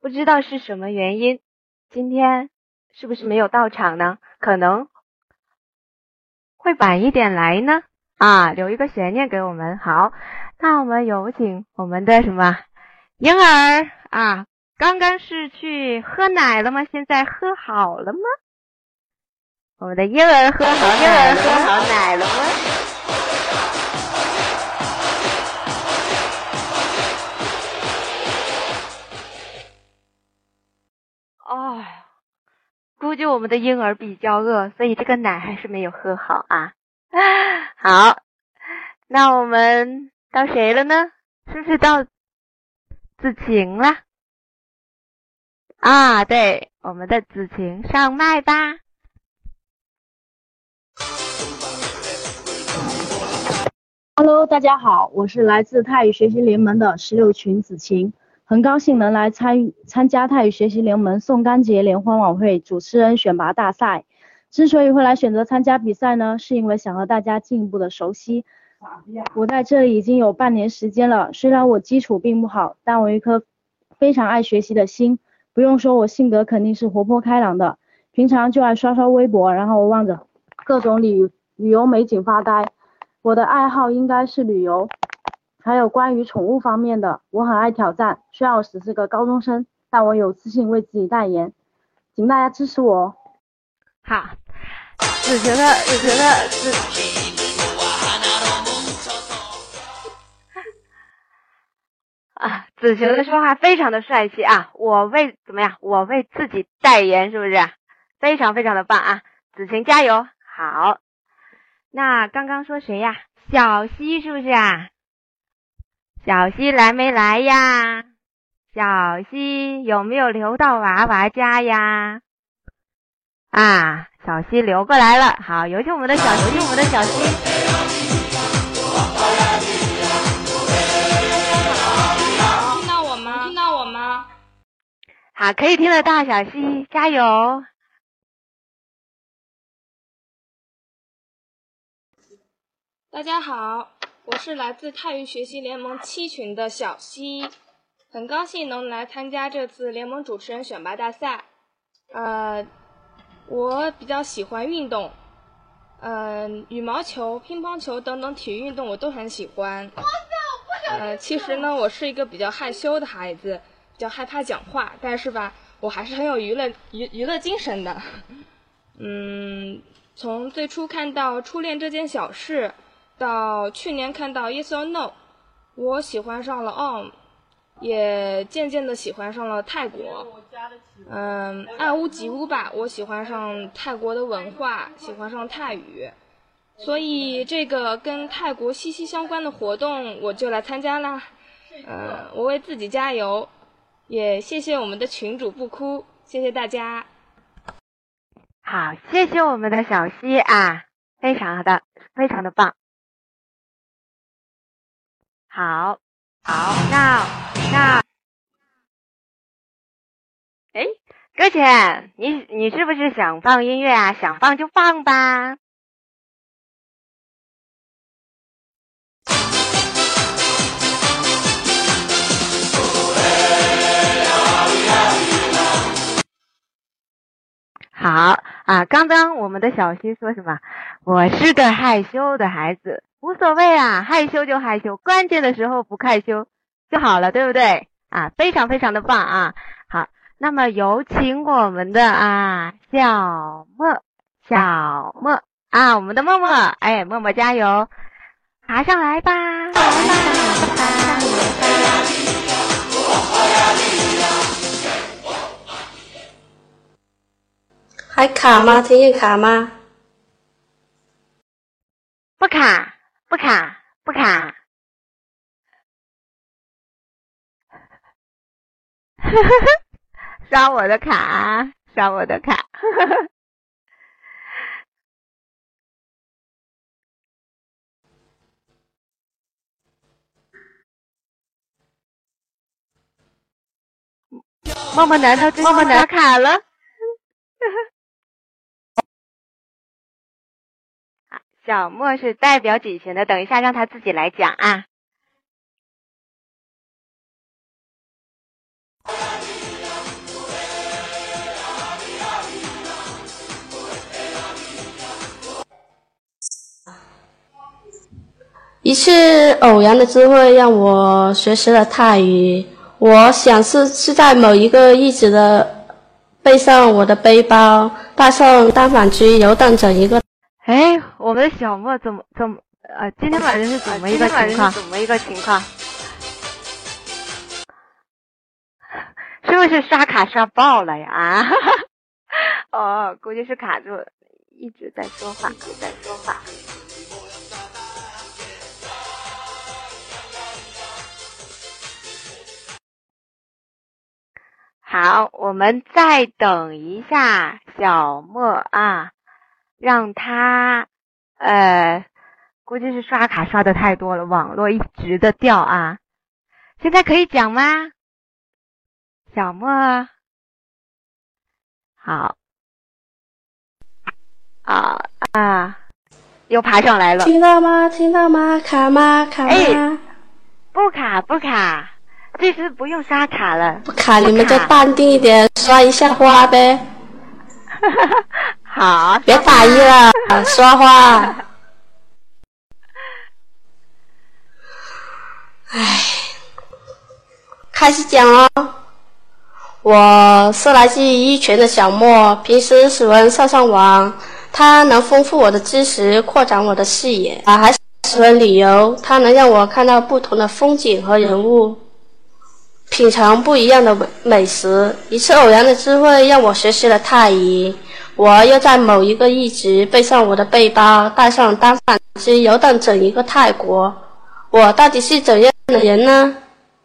不知道是什么原因，今天是不是没有到场呢？可能会晚一点来呢，啊，留一个悬念给我们。好，那我们有请我们的什么婴儿啊？刚刚是去喝奶了吗？现在喝好了吗？我们的婴儿喝好，婴儿喝好奶了吗？哦，估计我们的婴儿比较饿，所以这个奶还是没有喝好啊。好，那我们到谁了呢？是不是到子晴了？啊，对，我们的子晴上麦吧。Hello，大家好，我是来自泰语学习联盟的十六群子晴。很高兴能来参与参加泰语学习联盟宋干节联欢晚会主持人选拔大赛。之所以会来选择参加比赛呢，是因为想和大家进一步的熟悉。我在这里已经有半年时间了，虽然我基础并不好，但我有一颗非常爱学习的心，不用说，我性格肯定是活泼开朗的，平常就爱刷刷微博，然后望着各种旅旅游美景发呆。我的爱好应该是旅游，还有关于宠物方面的，我很爱挑战。虽然我只是个高中生，但我有自信为自己代言，请大家支持我。好，子晴的子晴的子。啊，子晴的说话非常的帅气啊！我为怎么样？我为自己代言，是不是？非常非常的棒啊！子晴加油！好，那刚刚说谁呀？小溪是不是啊？小溪来没来呀？小溪有没有流到娃娃家呀？啊，小溪流过来了。好，有请我们的小有请，我们的小溪。好，可以听得到，小溪加油！大家好，我是来自泰语学习联盟七群的小溪，很高兴能来参加这次联盟主持人选拔大赛。呃，我比较喜欢运动，嗯，羽毛球、乒乓球等等体育运动我都很喜欢。呃，其实呢，我是一个比较害羞的孩子。比较害怕讲话，但是吧，我还是很有娱乐娱娱乐精神的。嗯，从最初看到《初恋这件小事》，到去年看到《Yes or No》，我喜欢上了 On，也渐渐的喜欢上了泰国。嗯，爱屋及乌吧，我喜欢上泰国的文化，喜欢上泰语，所以这个跟泰国息息相关的活动，我就来参加啦。嗯，我为自己加油。也谢谢我们的群主不哭，谢谢大家。好，谢谢我们的小溪啊，非常的非常的棒。好，好，那那，哎，搁浅，你你是不是想放音乐啊？想放就放吧。好啊，刚刚我们的小溪说什么？我是个害羞的孩子，无所谓啊，害羞就害羞，关键的时候不害羞就好了，对不对？啊，非常非常的棒啊！好，那么有请我们的啊小莫，小莫啊，我们的默默，哎，默默加油，爬上来吧！还卡吗？听见卡吗？不卡，不卡，不卡。刷我的卡，刷我的卡。默默难道真默默拿卡了？小莫是代表几群的？等一下让他自己来讲啊。一次偶然的机会让我学习了泰语，我想是是在某一个日子的背上我的背包，带上单反机，游荡着一个。哎，我们的小莫怎么怎么呃，今天晚上是怎么一个情况？怎么一个情况？是不是刷卡刷爆了呀？啊，哦，估计是卡住，一直在说话，一直在说话。好，我们再等一下小莫啊。让他，呃，估计是刷卡刷的太多了，网络一直的掉啊。现在可以讲吗？小莫，好，啊啊，又爬上来了。听到吗？听到吗？卡吗？卡吗？哎，不卡不卡，这次不用刷卡了。不卡，你们就淡定一点，刷一下花呗。好，别打一了，说话。唉，开始讲哦。我是来自一泉的小莫，平时喜欢上上网，它能丰富我的知识，扩展我的视野啊，还喜欢旅游，它能让我看到不同的风景和人物，品尝不一样的美美食。一次偶然的机会让我学习了泰语，我又在某一个驿直背上我的背包，带上单反机，游荡整一个泰国。我到底是怎样的人呢？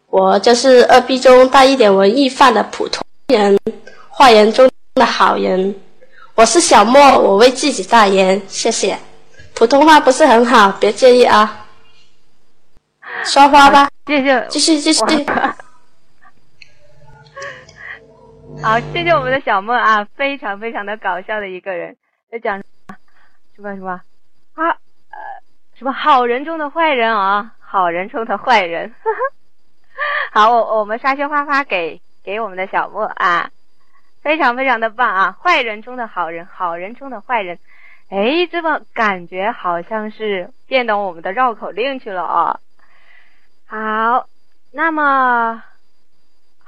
我就是二逼中带一点文艺范的普通人，坏人中的好人。我是小莫，我为自己代言，谢谢。普通话不是很好，别介意啊。说话吧，谢谢，继续继续。好，谢谢我们的小莫啊，非常非常的搞笑的一个人，在讲什么什么啊呃什么好人中的坏人啊，好人中的坏人。好，我我们刷些花花给给我们的小莫啊，非常非常的棒啊！坏人中的好人，好人中的坏人，哎，这么感觉好像是变懂我们的绕口令去了哦。好，那么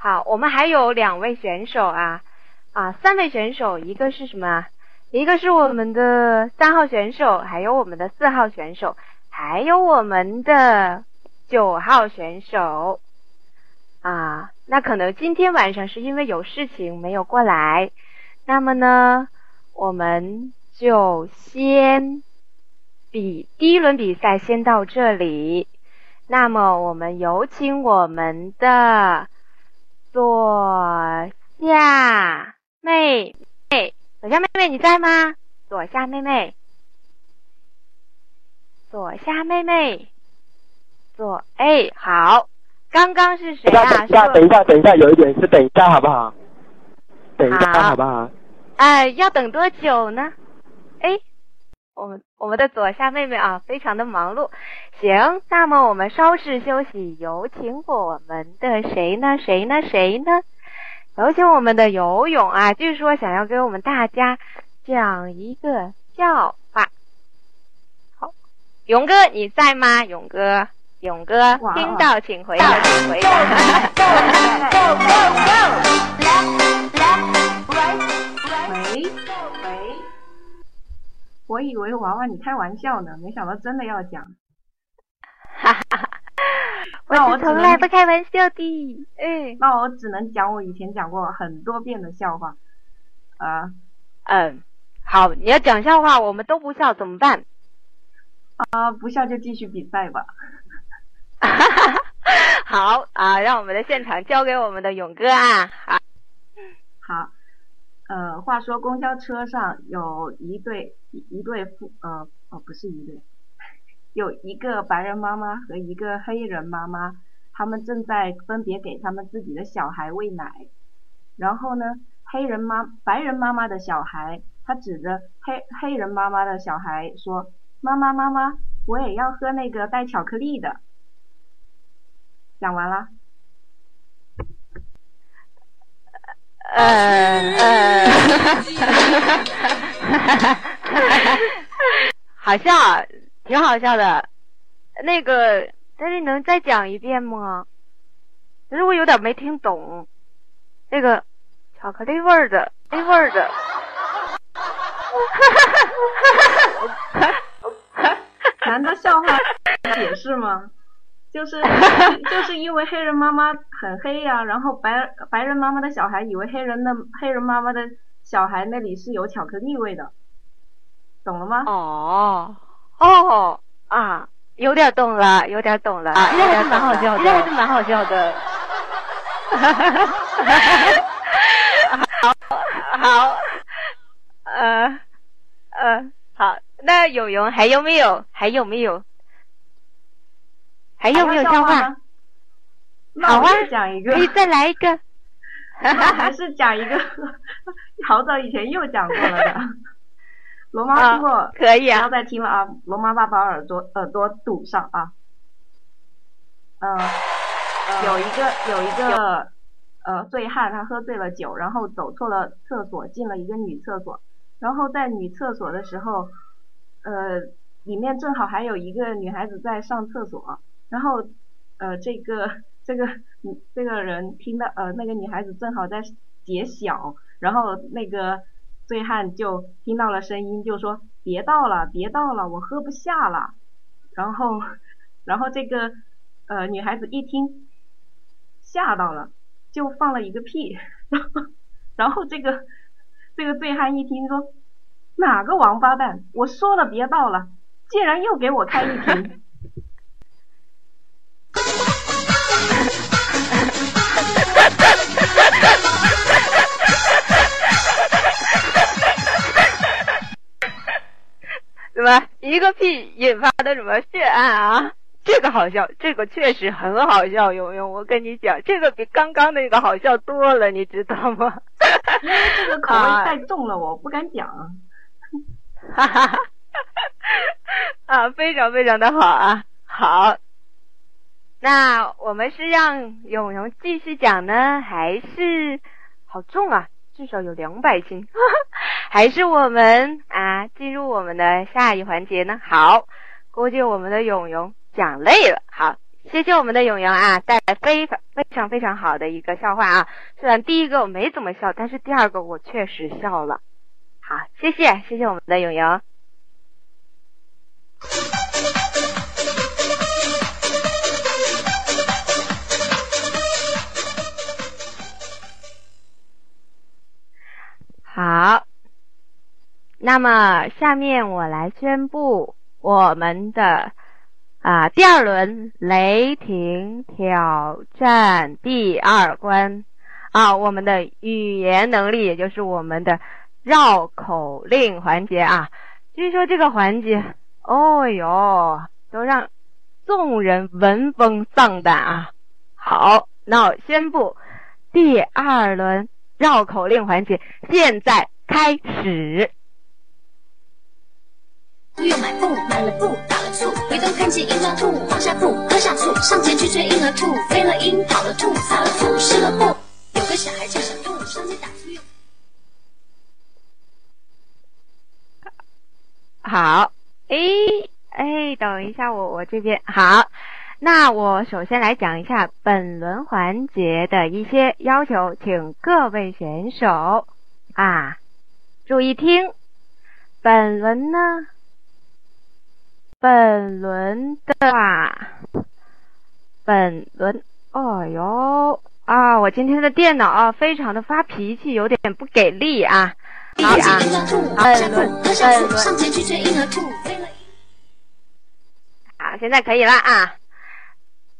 好，我们还有两位选手啊啊，三位选手，一个是什么？一个是我们的三号选手，还有我们的四号选手，还有我们的九号选手。啊，那可能今天晚上是因为有事情没有过来，那么呢，我们就先比第一轮比赛先到这里。那么我们有请我们的左夏妹妹，左夏妹妹你在吗？左夏妹妹，左夏妹妹，左哎好。刚刚是谁啊？等一下，等一下，等一下，有一点是等一下，好不好？等一下，好不好？哎，要等多久呢？哎，我们我们的左下妹妹啊，非常的忙碌。行，那么我们稍事休息，有请我们的谁呢？谁呢？谁呢？有请我们的游泳啊！据说想要给我们大家讲一个笑话。好，勇哥你在吗？勇哥。勇哥，听到请回答，请回答。我以为娃娃你开玩笑呢，没想到真的要讲。哈哈哈，我是从来不开玩笑的。哎，那我只能讲我以前讲过很多遍的笑话。啊，嗯，好，你要讲笑话，我们都不笑怎么办？啊，不笑就继续比赛吧。哈哈哈，好啊，让我们的现场交给我们的勇哥啊。好，好，呃，话说公交车上有一对一对夫呃哦不是一对，有一个白人妈妈和一个黑人妈妈，他们正在分别给他们自己的小孩喂奶。然后呢，黑人妈白人妈妈的小孩，他指着黑黑人妈妈的小孩说：“妈妈妈妈，我也要喝那个带巧克力的。”讲完了。呃呃，哈哈哈好笑，挺好笑的。那个，但是能再讲一遍吗？其实我有点没听懂。那个巧克力味儿的，味儿的。难道笑话解释吗？就是 就是因为黑人妈妈很黑呀，然后白白人妈妈的小孩以为黑人的黑人妈妈的小孩那里是有巧克力味的，懂了吗？哦哦啊，有点懂了，有点懂了，其实还是蛮好笑的，其实还是蛮好笑的。好，好，呃呃，好，那有有还有没有？还有没有？还有没有笑话？好啊，讲一个，可以再来一个。还是讲一个，好早以前又讲过了的。龙妈听过，可以啊，不要再听了啊！龙妈爸把耳朵耳朵堵上啊。嗯，有一个有一个呃醉汉，他喝醉了酒，然后走错了厕所，进了一个女厕所，然后在女厕所的时候，呃，里面正好还有一个女孩子在上厕所，然后呃这个这个这个人听到呃那个女孩子正好在解小，然后那个醉汉就听到了声音，就说别倒了，别倒了，我喝不下了，然后然后这个呃女孩子一听。吓到了，就放了一个屁，然后这个这个醉汉一听说，哪个王八蛋，我说了别倒了，竟然又给我开一瓶。么一个屁引发的什么血案啊？这个好笑，这个确实很好笑，勇勇，我跟你讲，这个比刚刚那个好笑多了，你知道吗？因为这个口味太重了，我不敢讲。哈哈哈！啊，非常非常的好啊，好。那我们是让勇勇继续讲呢，还是好重啊？至少有两百斤，还是我们啊进入我们的下一环节呢？好，估计我们的勇勇。讲累了，好，谢谢我们的永永啊，带来非常非常非常好的一个笑话啊。虽然第一个我没怎么笑，但是第二个我确实笑了。好，谢谢谢谢我们的永永。好，那么下面我来宣布我们的。啊，第二轮雷霆挑战第二关啊，我们的语言能力，也就是我们的绕口令环节啊。据说这个环节，哦哟，都让众人闻风丧胆啊。好，那我宣布第二轮绕口令环节现在开始。又买布，买了布，打了醋，回头看见樱桃兔，放下布，喝下醋，上前去追婴儿兔，飞了鹰，跑了兔，撒了醋，湿了布。有个小孩叫小兔，上前打醋又。好，哎哎，等一下，我我这边好。那我首先来讲一下本轮环节的一些要求，请各位选手啊注意听。本轮呢。本轮的话，本轮，哦哟啊！我今天的电脑啊，非常的发脾气，有点不给力啊。好啊，本轮，本轮。好，现在可以了啊。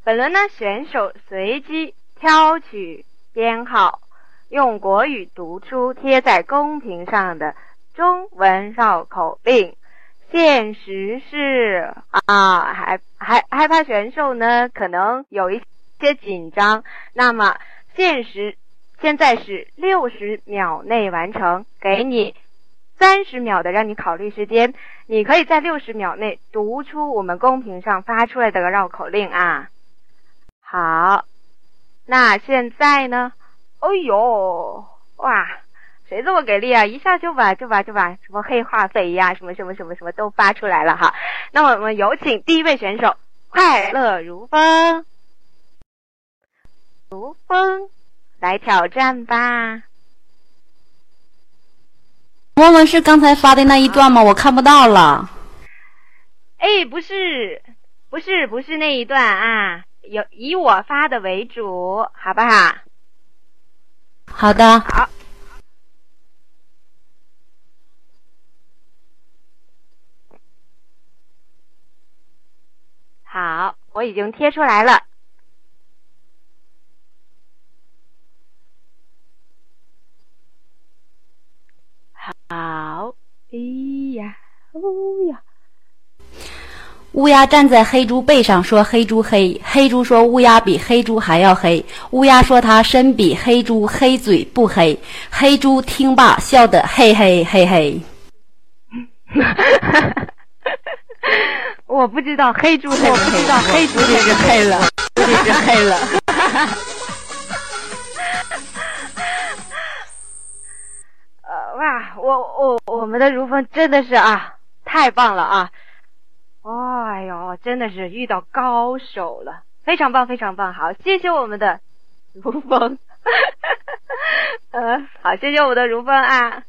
本轮呢，选手随机挑取编号，用国语读出贴在公屏上的中文绕口令。现实是啊，还还害怕选手呢，可能有一些紧张。那么现实现在是六十秒内完成，给你三十秒的让你考虑时间，你可以在六十秒内读出我们公屏上发出来的绕口令啊。好，那现在呢？哎呦，哇！谁这么给力啊？一下就把就把就把什么黑化肥呀，什么什么什么什么都发出来了哈。那我们有请第一位选手，快乐如风，如风来挑战吧。问问是刚才发的那一段吗？我看不到了。哎，不是，不是，不是那一段啊，有以我发的为主，好不好？好的。好。好，我已经贴出来了。好，哎呀，哦呀！乌鸦站在黑猪背上说：“黑猪黑。”黑猪说：“乌鸦比黑猪还要黑。”乌鸦说：“它身比黑猪黑，嘴不黑。”黑猪听罢，笑得嘿嘿嘿嘿。我不知道黑猪黑不黑，黑猪就是黑了，就是黑了。呃，哇，我我我们的如风真的是啊，太棒了啊！哎呦，真的是遇到高手了，非常棒，非常棒！好，谢谢我们的如风，呃，好，谢谢我们的如风啊！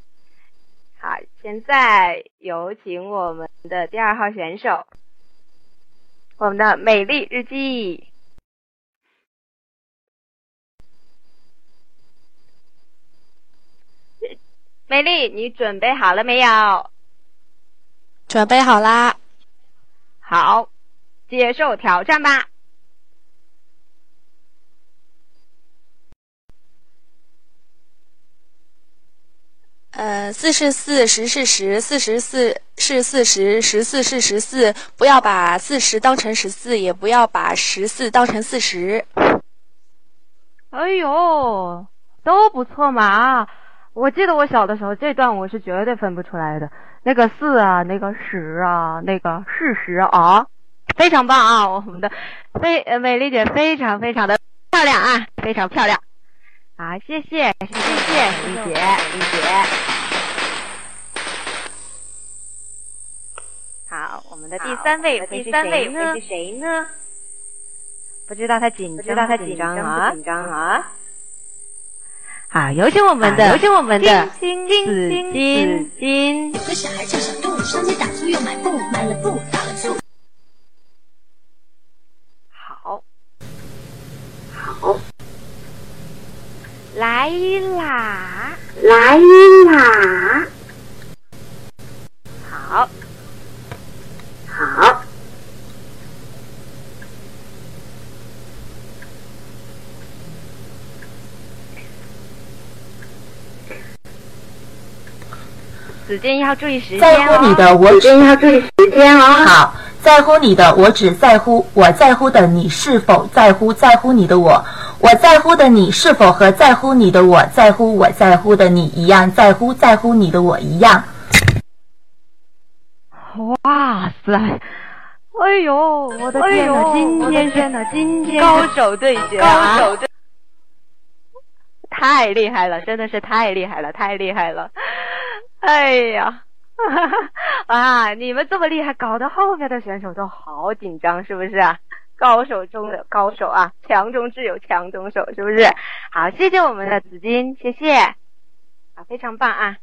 好，现在有请我们的第二号选手，我们的美丽日记。美丽，你准备好了没有？准备好啦。好，接受挑战吧。呃，四是四，十是十，四十四是四十，十四是十四。不要把四十当成十四，也不要把十四当成四十。哎呦，都不错嘛啊！我记得我小的时候，这段我是绝对分不出来的。那个四啊，那个十啊，那个事实啊，非常棒啊！我们的非呃美丽姐非常非常的漂亮啊，非常漂亮。好，谢谢谢谢美丽姐，美丽姐。好，我们的第三位第三位是谁呢？不知道他紧，不知道他紧张啊？紧张啊？好，有请我们的，有请我们的金金金金金。有个小孩叫小杜，上街打醋又买布，买了布打了醋。好，好，来啦，来啦。好，好。子金要注意时间在乎你的我只要注意时间哦。好，在乎你的我只在乎我在乎的你是否在乎在乎你的我，我在乎的你是否和在乎你的我在乎我在乎的你一样在乎在乎你的我一样。哇塞！哎呦，我的天呐，今天真的今天高手对决啊！高手对，太厉害了，真的是太厉害了，太厉害了！哎呀，啊！你们这么厉害，搞得后面的选手都好紧张，是不是啊？高手中的高手啊，强中自有强中手，是不是？好，谢谢我们的紫金，谢谢，啊，非常棒啊！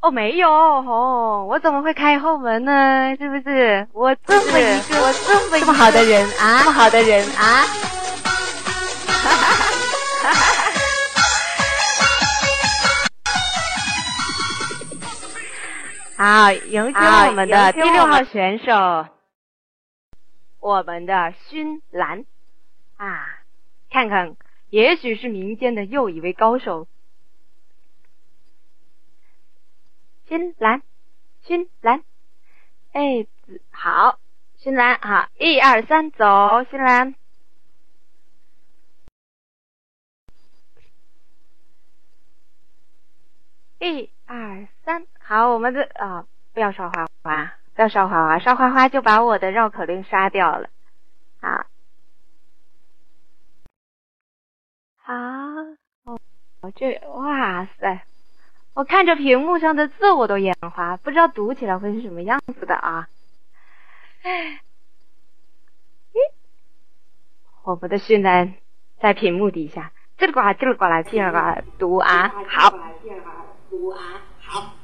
哦，没有哦，我怎么会开后门呢？是不是？我这么一个，我这么这么好的人啊，这么好的人啊！哈哈哈哈哈！好，有请我们的第六号选手，我们的勋兰啊，看看，也许是民间的又一位高手。勋兰，勋兰，哎，好，勋兰，好，一二三，走，勋兰，一二三。好，我们的啊，不要刷花花，不要刷花花，刷花花就把我的绕口令刷掉了。好，好，哦，这哇塞，我看着屏幕上的字我都眼花，不知道读起来会是什么样子的啊。哎，咦，我们的训练在屏幕底下，叽里呱啦，叽里呱啦，叽里呱啦读啊，好，读啊，好。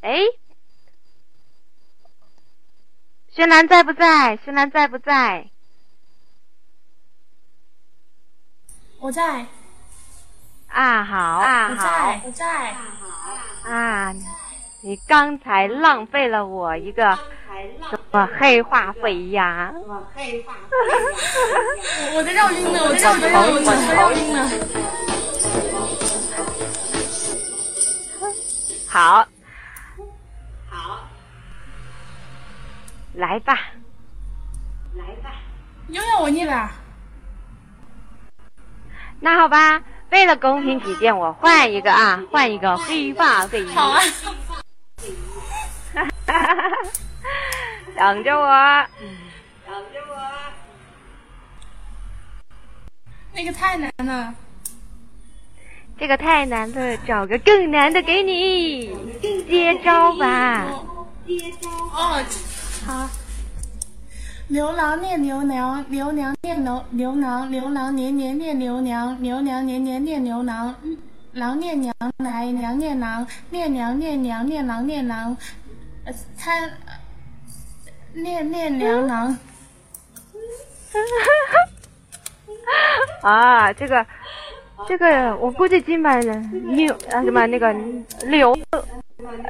哎，轩兰在不在？轩兰在不在？我在。啊好啊好，我在。啊，你刚才浪费了我一个什么黑化肥呀？我的绕晕了，我在绕晕了，我在绕晕了。好，好，来吧，来吧，又要我念了。那好吧，为了公平起见，我换一个啊，换一个黑化肥。好啊。等着我，等着我。那个太难了，这个太难了，找个更难的给你，接招吧。接招。哦，好。牛郎念牛娘，牛娘念牛牛郎，牛郎年年念牛娘，牛娘年年念牛郎，郎念娘来，娘念郎，念娘念娘念郎念郎。参念念娘郎，啊，这个这个，我估计今晚牛啊什么那个牛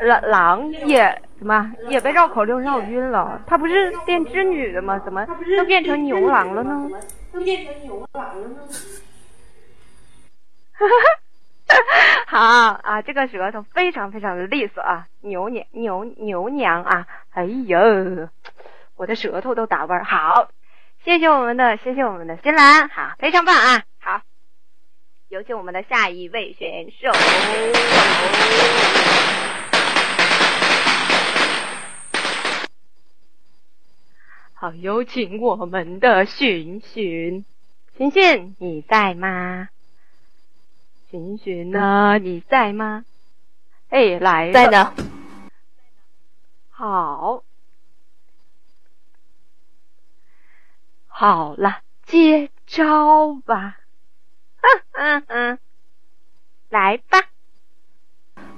狼狼也什么也被绕口令绕晕了。他不是变织女的吗？怎么都变成牛郎了呢？都变成牛郎了呢？哈哈。好啊，这个舌头非常非常的利索啊，牛娘牛牛娘啊，哎呦，我的舌头都打弯。好，谢谢我们的谢谢我们的新兰，好，非常棒啊，有请我们的下一位选手。好，有请我们的寻寻，寻寻你在吗？寻寻呢？你在吗？哎，来在呢。好，好了，接招吧！嗯嗯嗯，来吧。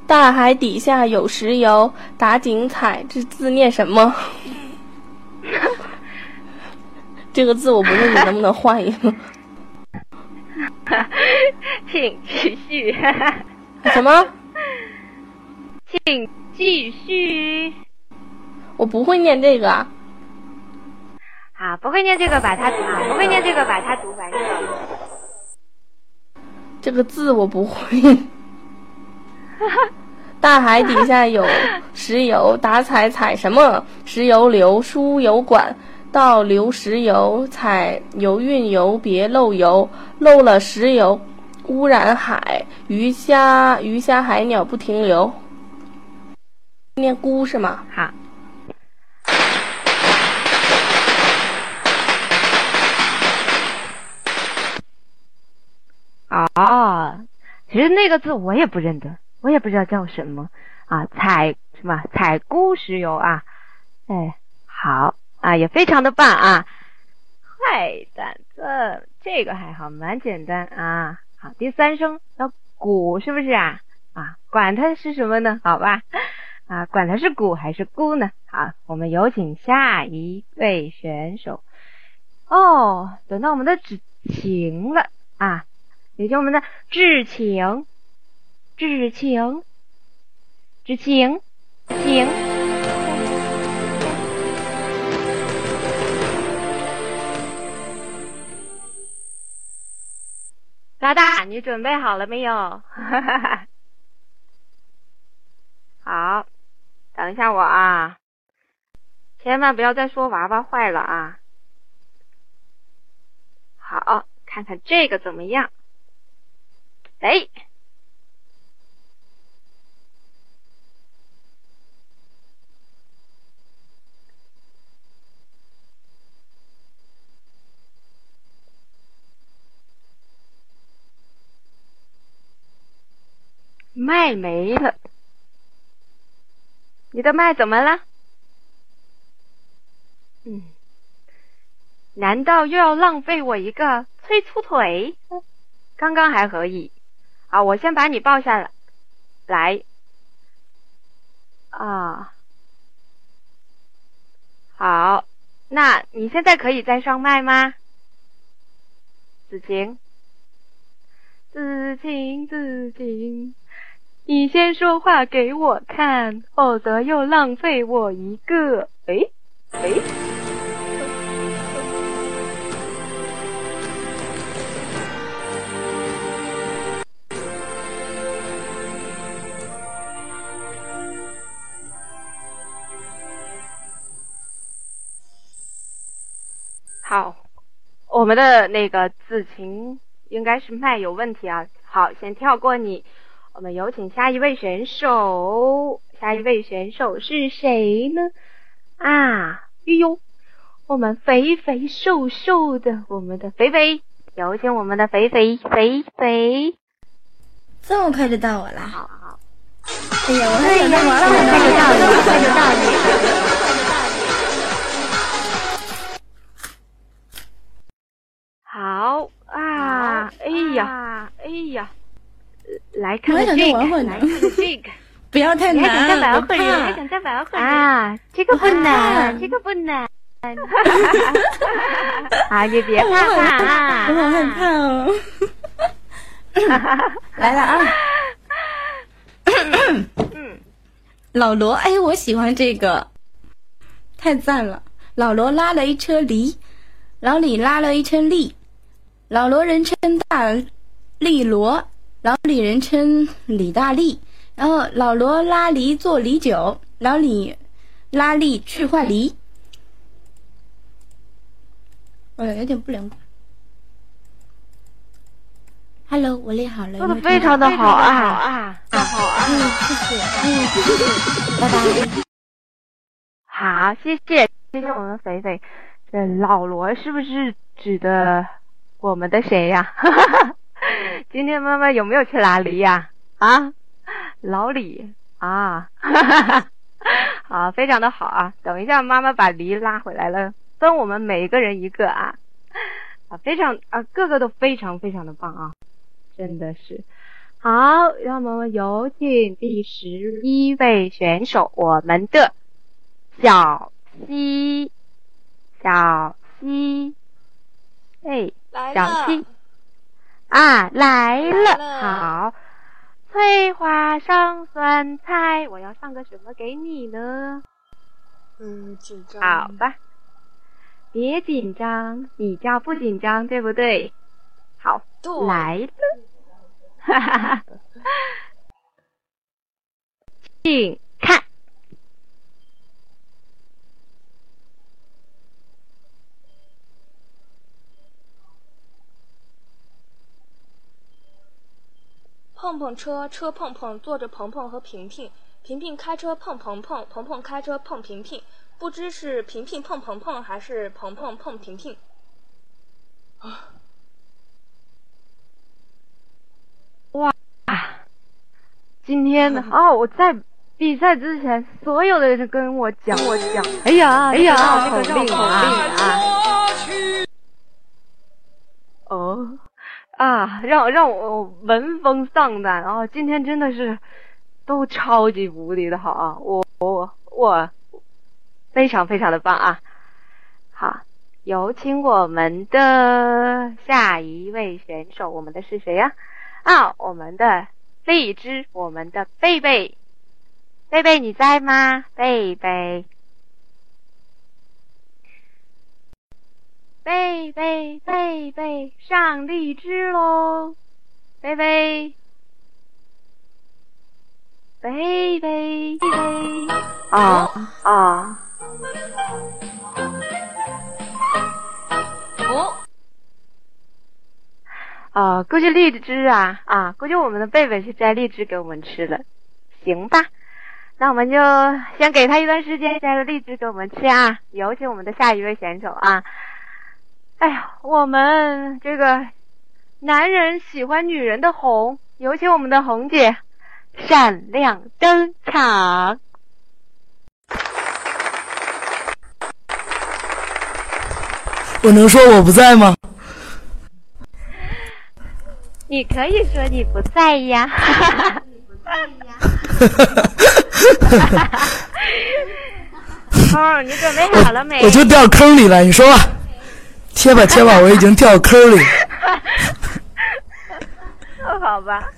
大海底下有石油，打井采。这字念什么？这个字我不认，你能不能换一个？请继续。什么？请继续。我不会念这个。好，不会念这个，把它读。不会念这个，把它读完。这个字我不会。大海底下有石油，打采采什么？石油流，输油管。倒流石油，采油运油，别漏油，漏了石油，污染海，鱼虾鱼虾海鸟不停留。念孤是吗？好。哦，其实那个字我也不认得，我也不知道叫什么啊，采什么采菇石油啊，哎，好。啊，也非常的棒啊！坏蛋这这个还好，蛮简单啊。好，第三声要鼓，是不是啊？啊，管它是什么呢？好吧，啊，管它是鼓还是菇呢？好，我们有请下一位选手。哦，等到我们的纸晴了啊，也就我们的芷晴，芷晴，芷晴，晴。老大，你准备好了没有？好，等一下我啊，千万不要再说娃娃坏了啊！好，看看这个怎么样？哎。麦没了，你的麦怎么了？嗯，难道又要浪费我一个催粗腿？刚刚还可以啊，我先把你抱下来，来啊，好，那你现在可以再上麦吗？子晴，子晴，子晴。你先说话给我看，否则又浪费我一个。诶，诶。我们的那个子晴应该是麦有问题啊。好，先跳过你，我们有请下一位选手。下一位选手是谁呢？啊，哎呦，我们肥肥瘦瘦的，我们的肥肥，有请我们的肥肥肥肥。这么快就到我了，好好。哎呀，我还对呀，等这么快就到你，快就到你。好啊，哎呀，哎呀，来看这个，来看看这个。不要太你还想再难，我玩会儿，还。想再玩会儿啊？这个不难，这个不难。啊，你别怕怕啊！我好害怕哦。来了啊！老罗，哎，我喜欢这个，太赞了！老罗拉了一车梨，老李拉了一车栗，老罗人称大力罗，老李人称李大力。然后老罗拉梨做梨酒，老李拉力去换梨。哎呀，有点不灵。Hello，我练好了，做的非常的好啊好啊啊，好啊！嗯，谢谢，嗯，谢谢，拜拜。好，谢谢谢谢我们肥肥。这老罗是不是指的我们的谁呀？今天妈妈有没有去拉梨呀？啊，老李啊，好，非常的好啊！等一下妈妈把梨拉回来了，分我们每一个人一个啊，啊，非常啊，个个都非常非常的棒啊，真的是。好，让我们有请第十一位选手，我们的小西，小西，哎，小心。啊，来了，来了。好，翠花上酸菜，我要上个什么给你呢？嗯，紧张。好吧，别紧张，你叫不紧张，对不对？好，来了，哈哈哈，请看。碰碰车，车碰碰，坐着鹏鹏和平平，平平开车碰鹏鹏，鹏鹏开车碰平平，不知是平平碰鹏鹏还是鹏鹏碰平平。啊哇，今天呢？哦，我在比赛之前，所有的人跟我讲，我讲，哎呀，哎呀，那个口令啊！哦，啊，让让我闻风丧胆啊！今天真的是都超级无敌的好啊！我我我非常非常的棒啊！好，有请我们的下一位选手，我们的是谁呀、啊？我们的荔枝，我们的贝贝，贝贝你在吗？贝贝，贝贝贝贝上荔枝喽！贝贝，贝贝贝贝，啊啊！哦，啊，估计荔枝啊啊，估计我们的贝贝去摘荔枝给我们吃了，行吧？那我们就先给他一段时间摘了荔枝给我们吃啊。有请我们的下一位选手啊！哎呀，我们这个男人喜欢女人的红，有请我们的红姐闪亮登场。我能说我不在吗？你可以说你不在呀。哦，你准备好了没？我就掉坑里了，你说吧，切吧切吧，我已经掉坑里。好吧，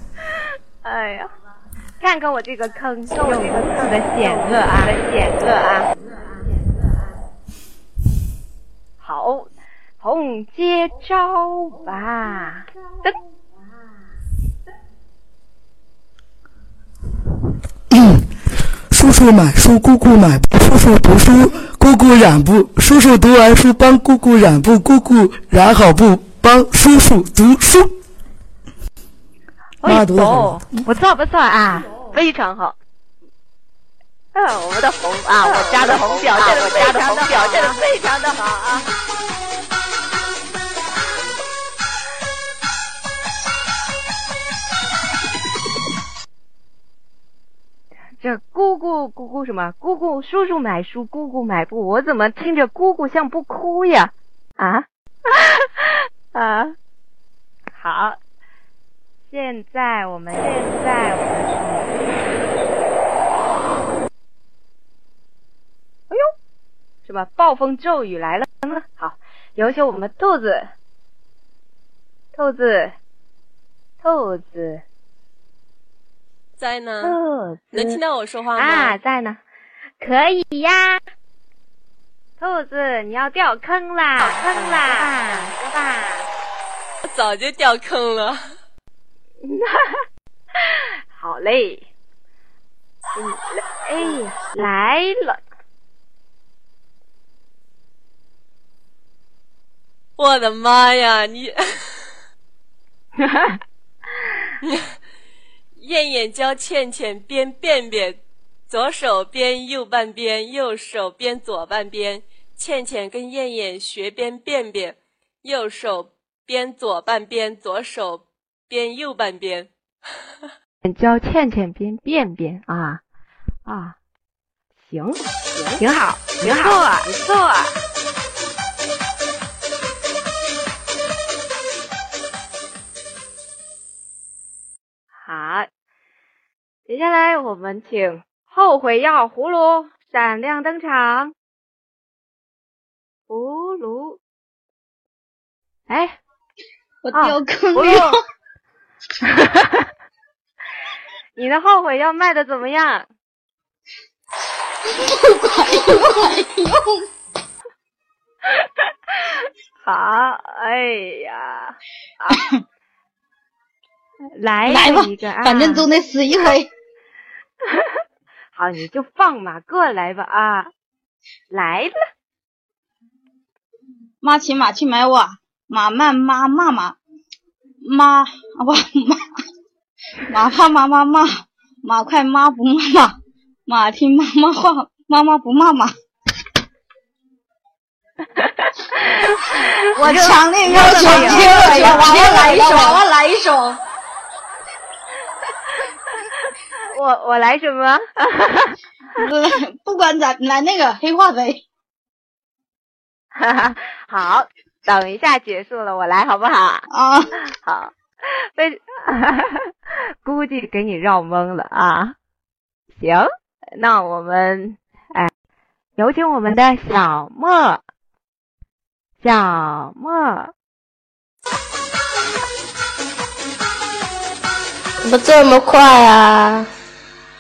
哎呀，看看我这个坑，看我这个坑的险恶啊，的险恶啊。好，红接招吧，噔。叔叔买书，姑姑买布，叔叔读书，姑姑染布。叔叔读完书，帮姑姑染布，姑姑染好布，帮叔叔读书。哦，不错不错啊，非常好。嗯，我们的红啊，我家的红表现的非常的表现的非常的好啊。这姑姑姑姑什么？姑姑叔叔买书，姑姑买布，我怎么听着姑姑像不哭呀？啊 啊！好，现在我们现在我们哎呦，什么暴风骤雨来了？好，有请我们兔子，兔子，兔子。在呢，能听到我说话吗？啊，在呢，可以呀。兔子，你要掉坑啦！坑啦！说吧。我早就掉坑了。好嘞。嗯，哎，来了。我的妈呀！你。燕燕教倩倩编便便，左手编右半边，右手编左半边。倩倩跟燕燕学编便便，右手编左半边，左手编右半边。教倩倩编便便啊啊，行行，挺好，挺好，不错。好，下来我们请后悔药葫芦闪亮登场。葫芦，哎，我掉坑了。你的后悔药卖的怎么样？不管用，不管用。好，哎呀，啊。来来吧，反正总得死一回。好，你就放马过来吧啊！来了，妈骑马去买我，马慢妈骂马，妈不马马怕妈妈骂，马快妈不骂马，马听妈妈话，妈妈不骂马。我强烈要求，我要来一首，我要来一首。我我来什么？不管咋来那个黑化肥。哈哈好，等一下结束了，我来好不好？啊，好。被 估计给你绕懵了啊。行，那我们哎，有请我们的小莫，小莫。怎么这么快啊？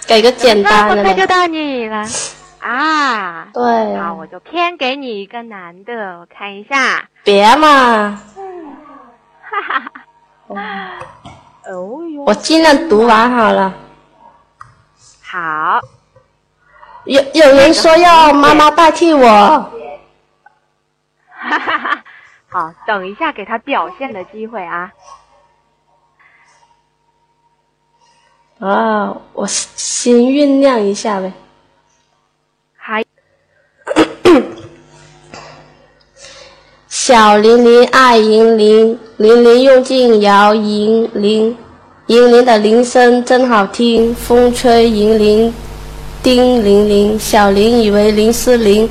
给个简单的。那就到你了 啊！对。好，我就偏给你一个男的，我看一下。别嘛！哈哈哈。哦哟。我尽量读完好了。好。有有人说要妈妈代替我。哈哈哈！好，等一下给他表现的机会啊。啊，我先酝酿一下呗。还，小玲玲爱银铃，玲玲用劲摇银铃，银铃的铃声真好听，风吹银铃叮铃铃，小玲以为铃是铃，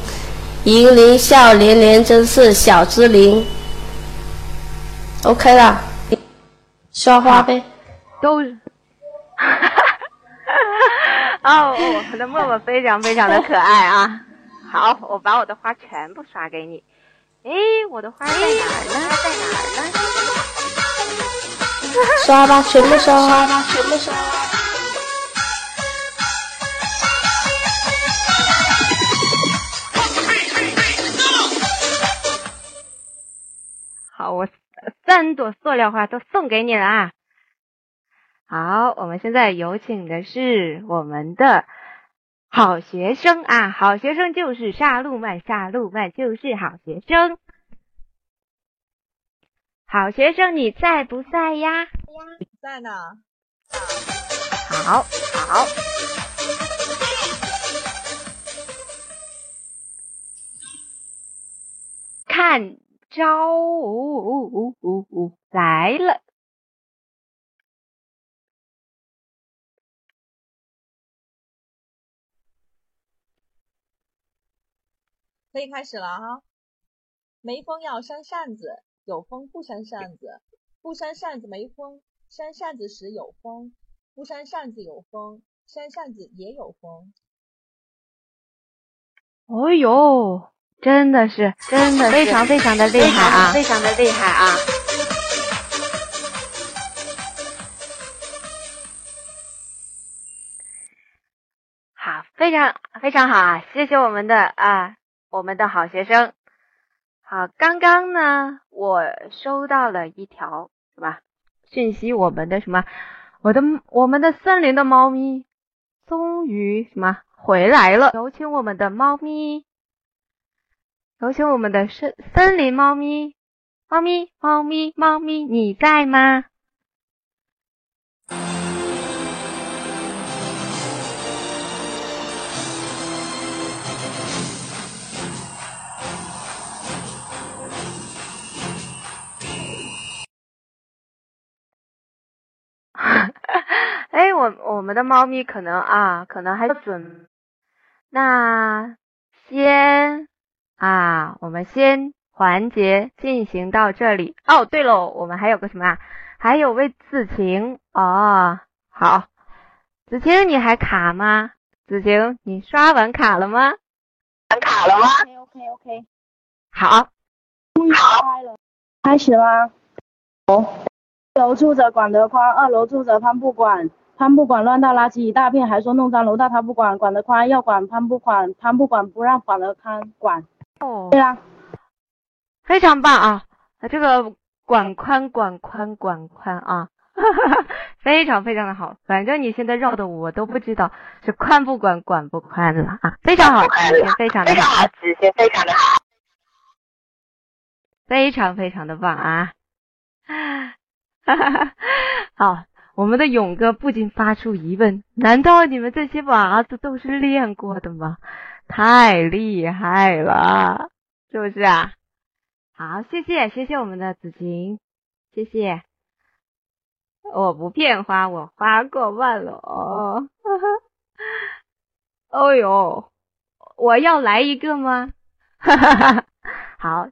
银铃笑连连，真是小之灵。OK 了，刷花呗。都。哈哈，哦，我们的默默非常非常的可爱啊！好，我把我的花全部刷给你。哎，我的花在哪儿呢？在哪儿呢？刷吧，全部刷吧，全部刷。好，我三朵塑料花都送给你了。好，我们现在有请的是我们的好学生啊，好学生就是沙路曼，沙路曼就是好学生。好学生，你在不在呀？在呢。好，好。看招来了。可以开始了哈。没风要扇扇子，有风不扇扇子，不扇扇子没风，扇扇子时有风，不扇扇子有风，扇扇子也有风。哦呦，真的是，真的非常非常的厉害啊，非常的厉害啊！好，非常非常好啊！谢谢我们的啊，我们的好学生。好，刚刚呢，我收到了一条什么讯息？我们的什么？我的我们的森林的猫咪终于什么回来了？有请我们的猫咪，有请我们的森森林猫咪，猫咪猫咪猫咪，你在吗？我我们的猫咪可能啊，可能还准。那先啊，我们先环节进行到这里。哦，对喽，我们还有个什么啊？还有位子晴哦。好，子晴你还卡吗？子晴，你刷完卡了吗？完卡了吗？OK OK OK。好。开了，开始吗？哦。一楼住着管得宽，二楼住着潘不管。潘不管乱倒垃圾一大片，还说弄脏楼道他不管。管得宽要管潘不管，潘不管不让管得宽管。哦，对啦，非常棒啊！这个管宽管宽管宽啊，非常非常的好。反正你现在绕的我都不知道是宽不管管不宽了啊，非常好，子谦非常的好，直接非常的好，非常非常的棒啊！哈哈哈，好，我们的勇哥不禁发出疑问：难道你们这些娃子都是练过的吗？太厉害了，是不是啊？好，谢谢谢谢我们的子晴，谢谢。我不骗花，我花过万了哦。哦 呦，我要来一个吗？哈哈哈，好，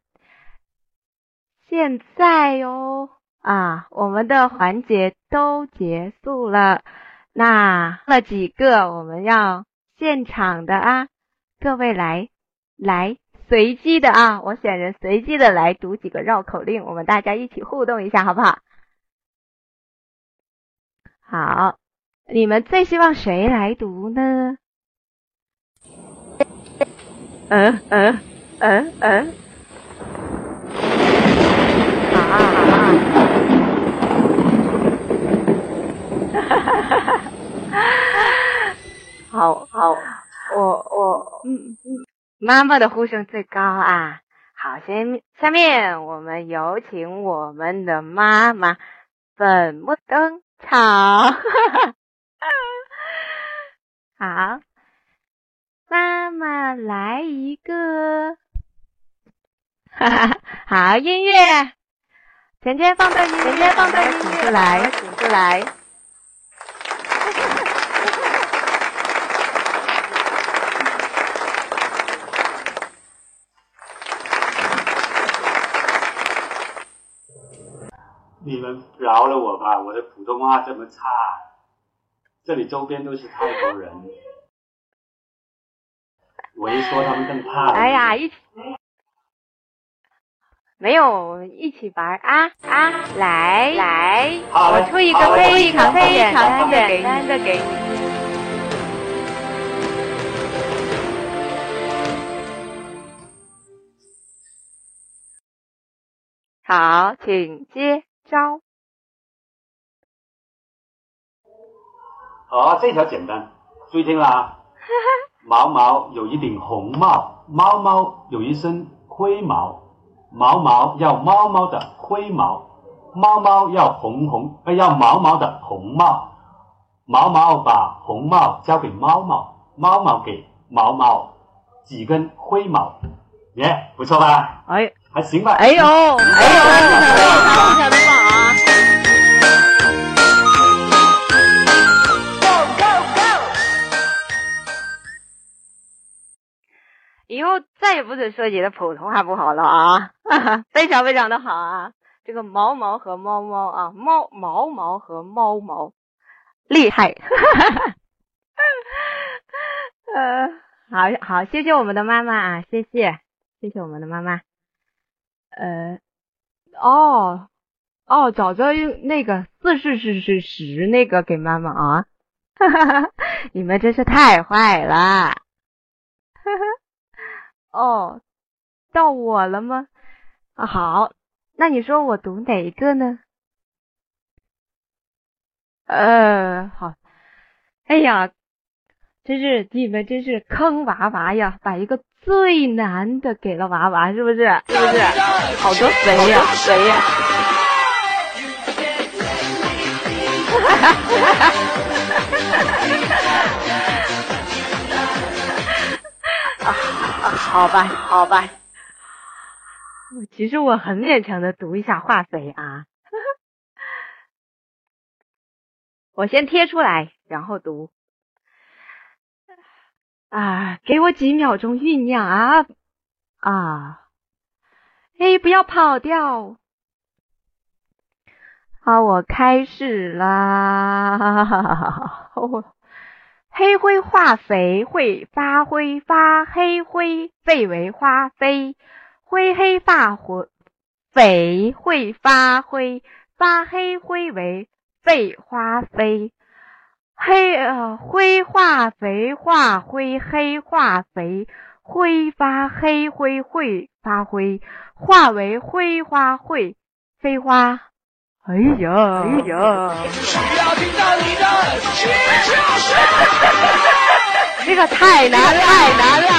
现在哟。啊，我们的环节都结束了，那那几个我们要现场的啊，各位来来随机的啊，我选人随机的来读几个绕口令，我们大家一起互动一下，好不好？好，你们最希望谁来读呢？嗯嗯嗯嗯，好啊好啊。好好，我我嗯嗯，妈妈的呼声最高啊！好，先下面我们有请我们的妈妈粉墨登场。好，妈妈来一个，哈哈，好音乐，前天放的音乐，前天放的音乐，请出来，请出来。们饶了我吧，我的普通话这么差，这里周边都是泰国人，我一说他们更怕。哎呀，一起没有一起玩啊啊！来来，我出一个非常非常简单的给你。好，请接招。好，这条简单，注意听啦。毛毛有一顶红帽，猫猫有一身灰毛，毛毛要猫猫的灰毛，猫猫要红红，呃，要毛毛的红帽，毛毛把红帽交给猫猫，猫猫给毛毛几根灰毛，耶，不错吧？哎，还行吧？哎呦！以后再也不准说你的普通话不好了啊！非常非常的好啊！这个毛毛和猫猫啊，猫毛毛和猫毛，厉害！哈哈呃，好好，谢谢我们的妈妈啊，谢谢，谢谢我们的妈妈。呃，哦哦，早早用那个四是是是十那个给妈妈啊！哈哈哈，你们真是太坏了！哈哈。哦，到我了吗？啊，好，那你说我读哪一个呢？呃，好，哎呀，真是你们真是坑娃娃呀，把一个最难的给了娃娃，是不是？是不是？好多肥呀，肥呀！哈哈哈哈哈！好吧，好吧。其实我很勉强的读一下化肥啊，我先贴出来，然后读。啊，给我几秒钟酝酿啊啊！哎，不要跑掉。好，我开始啦。哈哈哈黑灰化肥会发灰，发黑灰废为花飞。灰黑发灰肥会发灰，发黑灰为废花飞。黑呃灰化肥化灰，黑化肥挥发黑灰会发灰，化为灰花会飞花。哎呀，哎呀！这个太难了，太难了！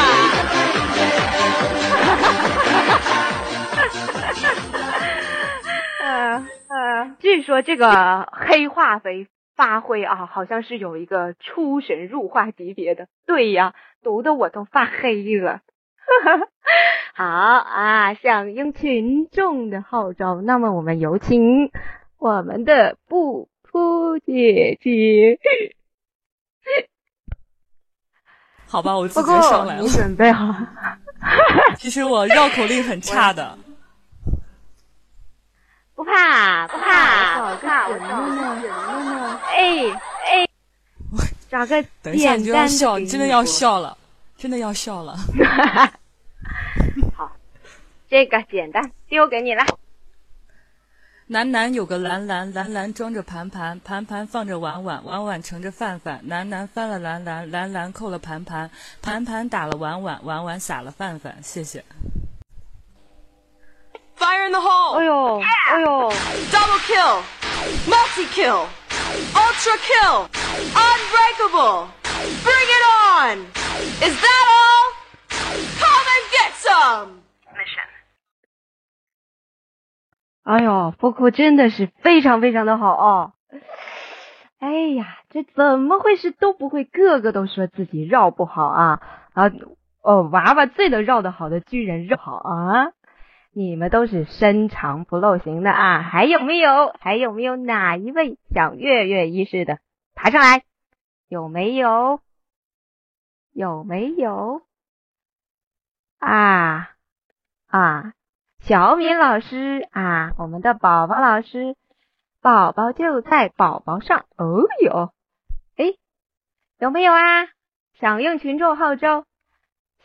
据说这个黑化肥发挥啊，好像是有一个出神入化级别的。对呀，读的我都发黑了。好啊，响应群众的号召，那么我们有请我们的布布姐姐。好吧，我自己上来了。你准备好？其实我绕口令很差的。不怕，不怕，不怕，我呢呢？哎哎，找个等一下你就要笑，你真的要笑了，真的要笑了。好，这个简单，丢给你了。南南有个蓝蓝，蓝蓝装着盘盘，盘盘放着碗碗，碗碗盛着饭饭。南南翻了蓝蓝，蓝蓝扣了盘盘，盘盘打了碗碗，碗碗撒了饭饭。谢谢。Fire in the hole! 哎呦，哎呦 Double kill! Multi kill! Ultra kill! Unbreakable! Bring it on! Is that all? Come and get some! 哎呦，福库真的是非常非常的好哦！哎呀，这怎么会是都不会，个个都说自己绕不好啊啊！哦，娃娃最能绕得好的，居然绕好啊！你们都是深藏不露型的啊！还有没有？还有没有哪一位想跃跃欲试的爬上来？有没有？有没有？啊啊！小敏老师啊，我们的宝宝老师，宝宝就在宝宝上。哦哟，哎，有没有啊？响应群众号召，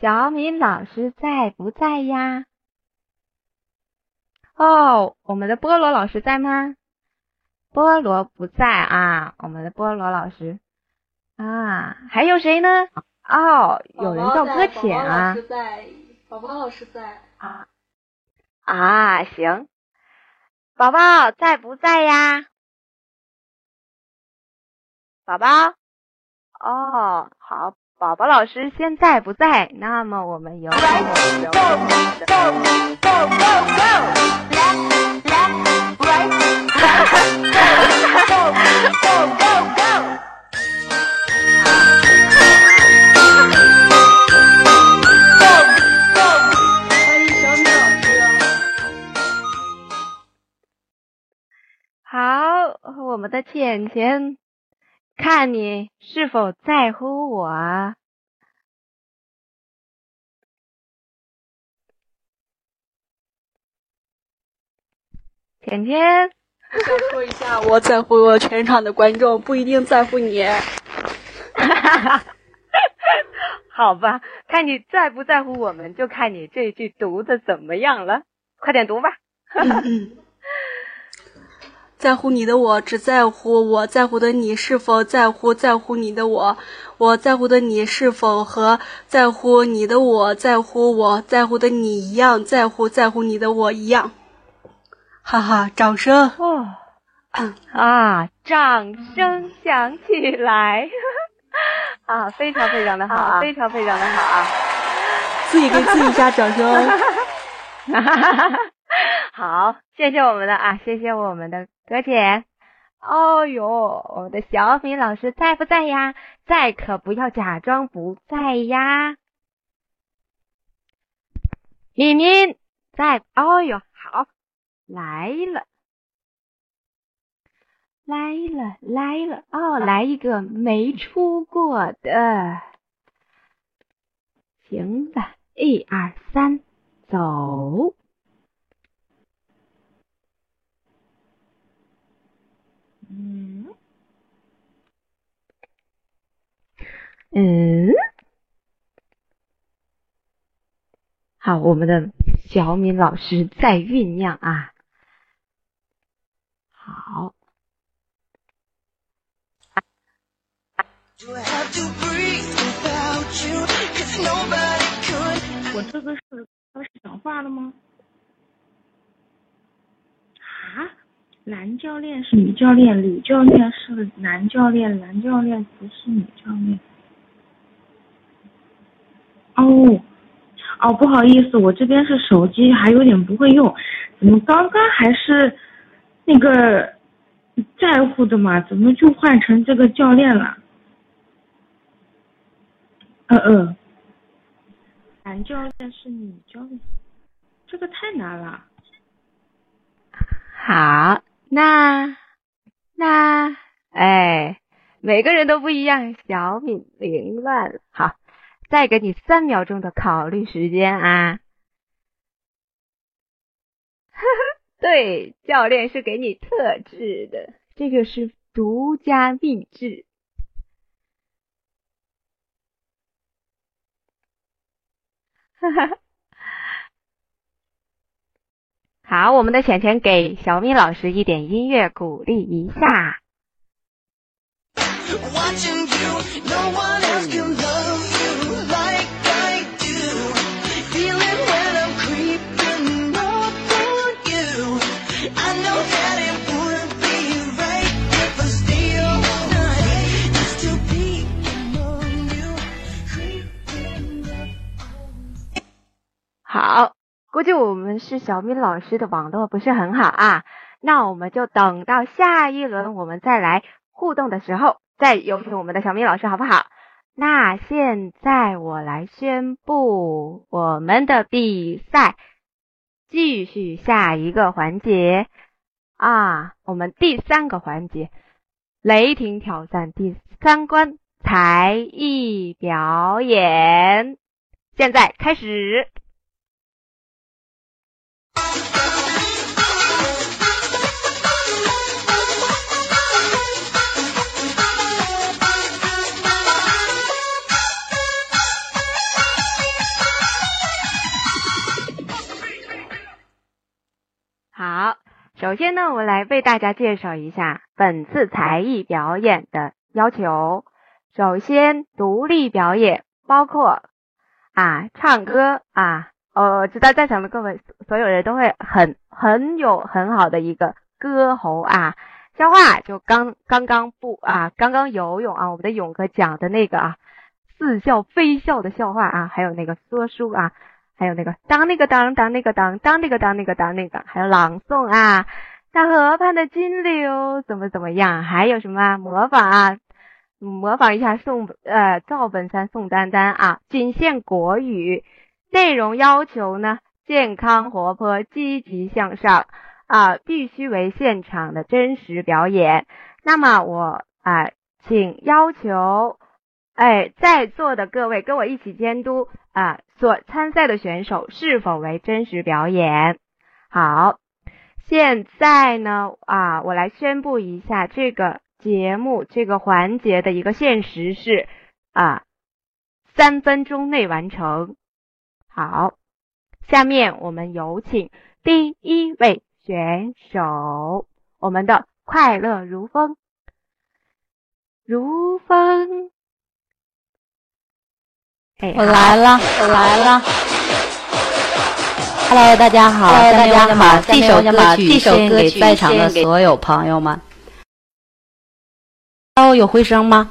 小敏老师在不在呀？哦，我们的菠萝老师在吗？菠萝不在啊，我们的菠萝老师啊，还有谁呢？哦，有人叫搁浅啊。在，宝宝老师在啊。啊，行，宝宝在不在呀？宝宝，哦，好，宝宝老师现在不在，那么我们有请，我们的 浅浅，看你是否在乎我啊？浅浅，我想说一下，我在乎我全场的观众，不一定在乎你。哈哈哈好吧，看你在不在乎我们，就看你这句读的怎么样了。快点读吧。在乎你的我，只在乎我在乎的你是否在乎在乎你的我，我在乎的你是否和在乎你的我在乎我在乎的你一样在乎在乎你的我一样。哈哈，掌声！哦，啊，掌声响起来！啊，非常非常的好，啊，非常非常的好啊！自己给自己加掌声。好，谢谢我们的啊，谢谢我们的哥姐。哦呦，我们的小敏老师在不在呀？在可不要假装不在呀。敏敏在，哦呦，好，来了，来了，来了，哦，来一个没出过的。行了，一二三，走。嗯，嗯，好，我们的小敏老师在酝酿啊，好。我这个是开始讲话了吗？啊？男教练是女教练，女教练是男教练，男教练不是女教练。哦，哦，不好意思，我这边是手机，还有点不会用。怎么刚刚还是那个在乎的嘛？怎么就换成这个教练了？嗯嗯，男教练是女教练，这个太难了。好。那那哎，每个人都不一样，小敏凌乱。好，再给你三秒钟的考虑时间啊。呵呵，对，教练是给你特制的，这个是独家秘制。哈哈。好，我们的浅浅给小米老师一点音乐鼓励一下。好。估计我们是小米老师的网络不是很好啊，那我们就等到下一轮我们再来互动的时候，再有请我们的小米老师好不好？那现在我来宣布我们的比赛继续下一个环节啊，我们第三个环节雷霆挑战第三关才艺表演，现在开始。好，首先呢，我来为大家介绍一下本次才艺表演的要求。首先，独立表演包括啊唱歌啊。呃，知道在场的各位所有人都会很很有很好的一个歌喉啊。笑话就刚刚刚不啊，刚刚游泳啊，我们的勇哥讲的那个啊，似笑非笑的笑话啊，还有那个说书啊，还有那个当那个当当那个当当那个当那个当那个，还有朗诵啊，大河畔的金柳怎么怎么样，还有什么模仿啊，模仿一下宋呃赵本山宋丹丹啊，仅限国语，内容要求呢健康活泼积极向上。啊，必须为现场的真实表演。那么我啊，请要求，哎，在座的各位跟我一起监督啊，所参赛的选手是否为真实表演。好，现在呢啊，我来宣布一下这个节目这个环节的一个限时是啊，三分钟内完成。好，下面我们有请第一位。选手，我们的快乐如风，如风。哎，我来了，我来了。Hello，大家好，大家好。这首歌曲献给在场的所有朋友们。Hello，有回声吗？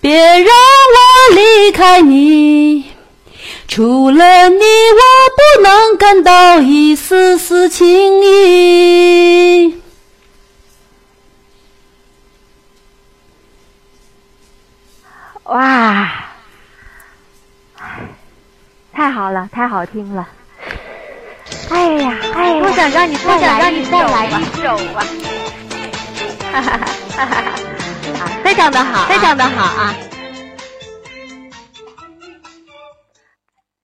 别让我离开你。除了你，我不能感到一丝丝情意。哇，太好了，太好听了！哎呀，哎呀，我想让你再来一首啊！哈哈哈哈哈哈！非常的好，非常的好啊！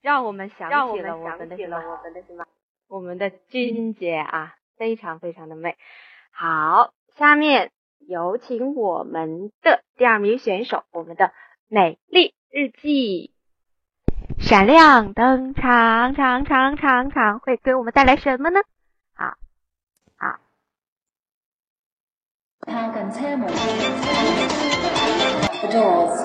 让我们想起了我们的我们的什么？我们的君姐啊，非常非常的美。好，下面有请我们的第二名选手，我们的美丽日记，闪亮登场，场场场场，会给我们带来什么呢？好。靠近车门，The Doors。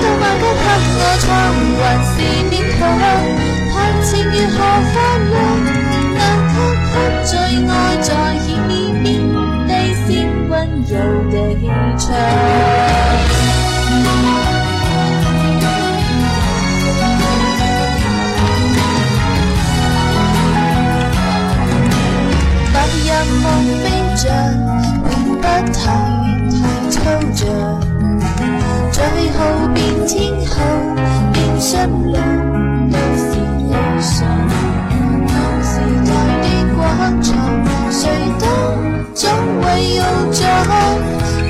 走到万家给我唱，还是勉强。谈情如何发亮？难及他最爱在耳边低声温柔地唱。白日梦飞着，永不停。后变天后变心娘都是理想同时代的广场谁都总会有奖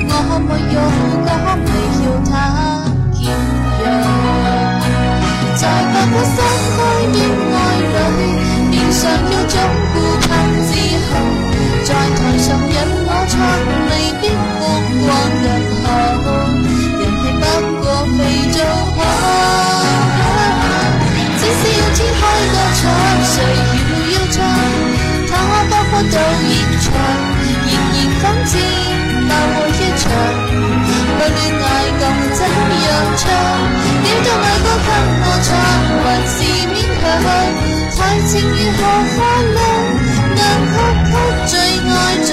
我没有歌迷有他景仰在百德新开的爱里面上有种顾盼自豪在台上任谁要悠长，他不可到热肠，仍然奋战那爱一场。不恋爱共怎样唱？了到爱歌给我唱，还是勉强？太情如何快乐？能给给最爱在。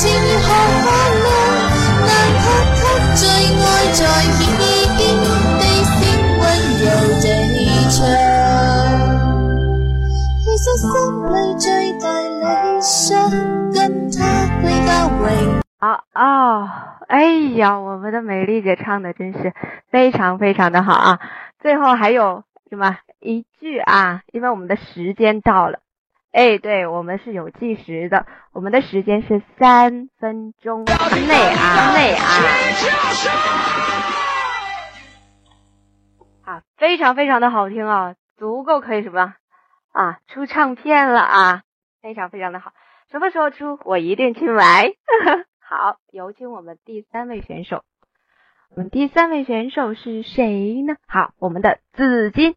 似如何快樂？難曲曲最愛在耳邊，低聲溫柔地唱。其實心裏最大理想，跟他歸家榮。好哦，哎呀，我们的美丽姐唱的真是非常非常的好啊！最后还有什么一句啊？因为我们的时间到了。哎，对我们是有计时的，我们的时间是三分钟之内啊，内啊。啊，非常非常的好听啊，足够可以什么啊，出唱片了啊，非常非常的好。什么时候出？我一定去买。好，有请我们第三位选手。我们第三位选手是谁呢？好，我们的紫金。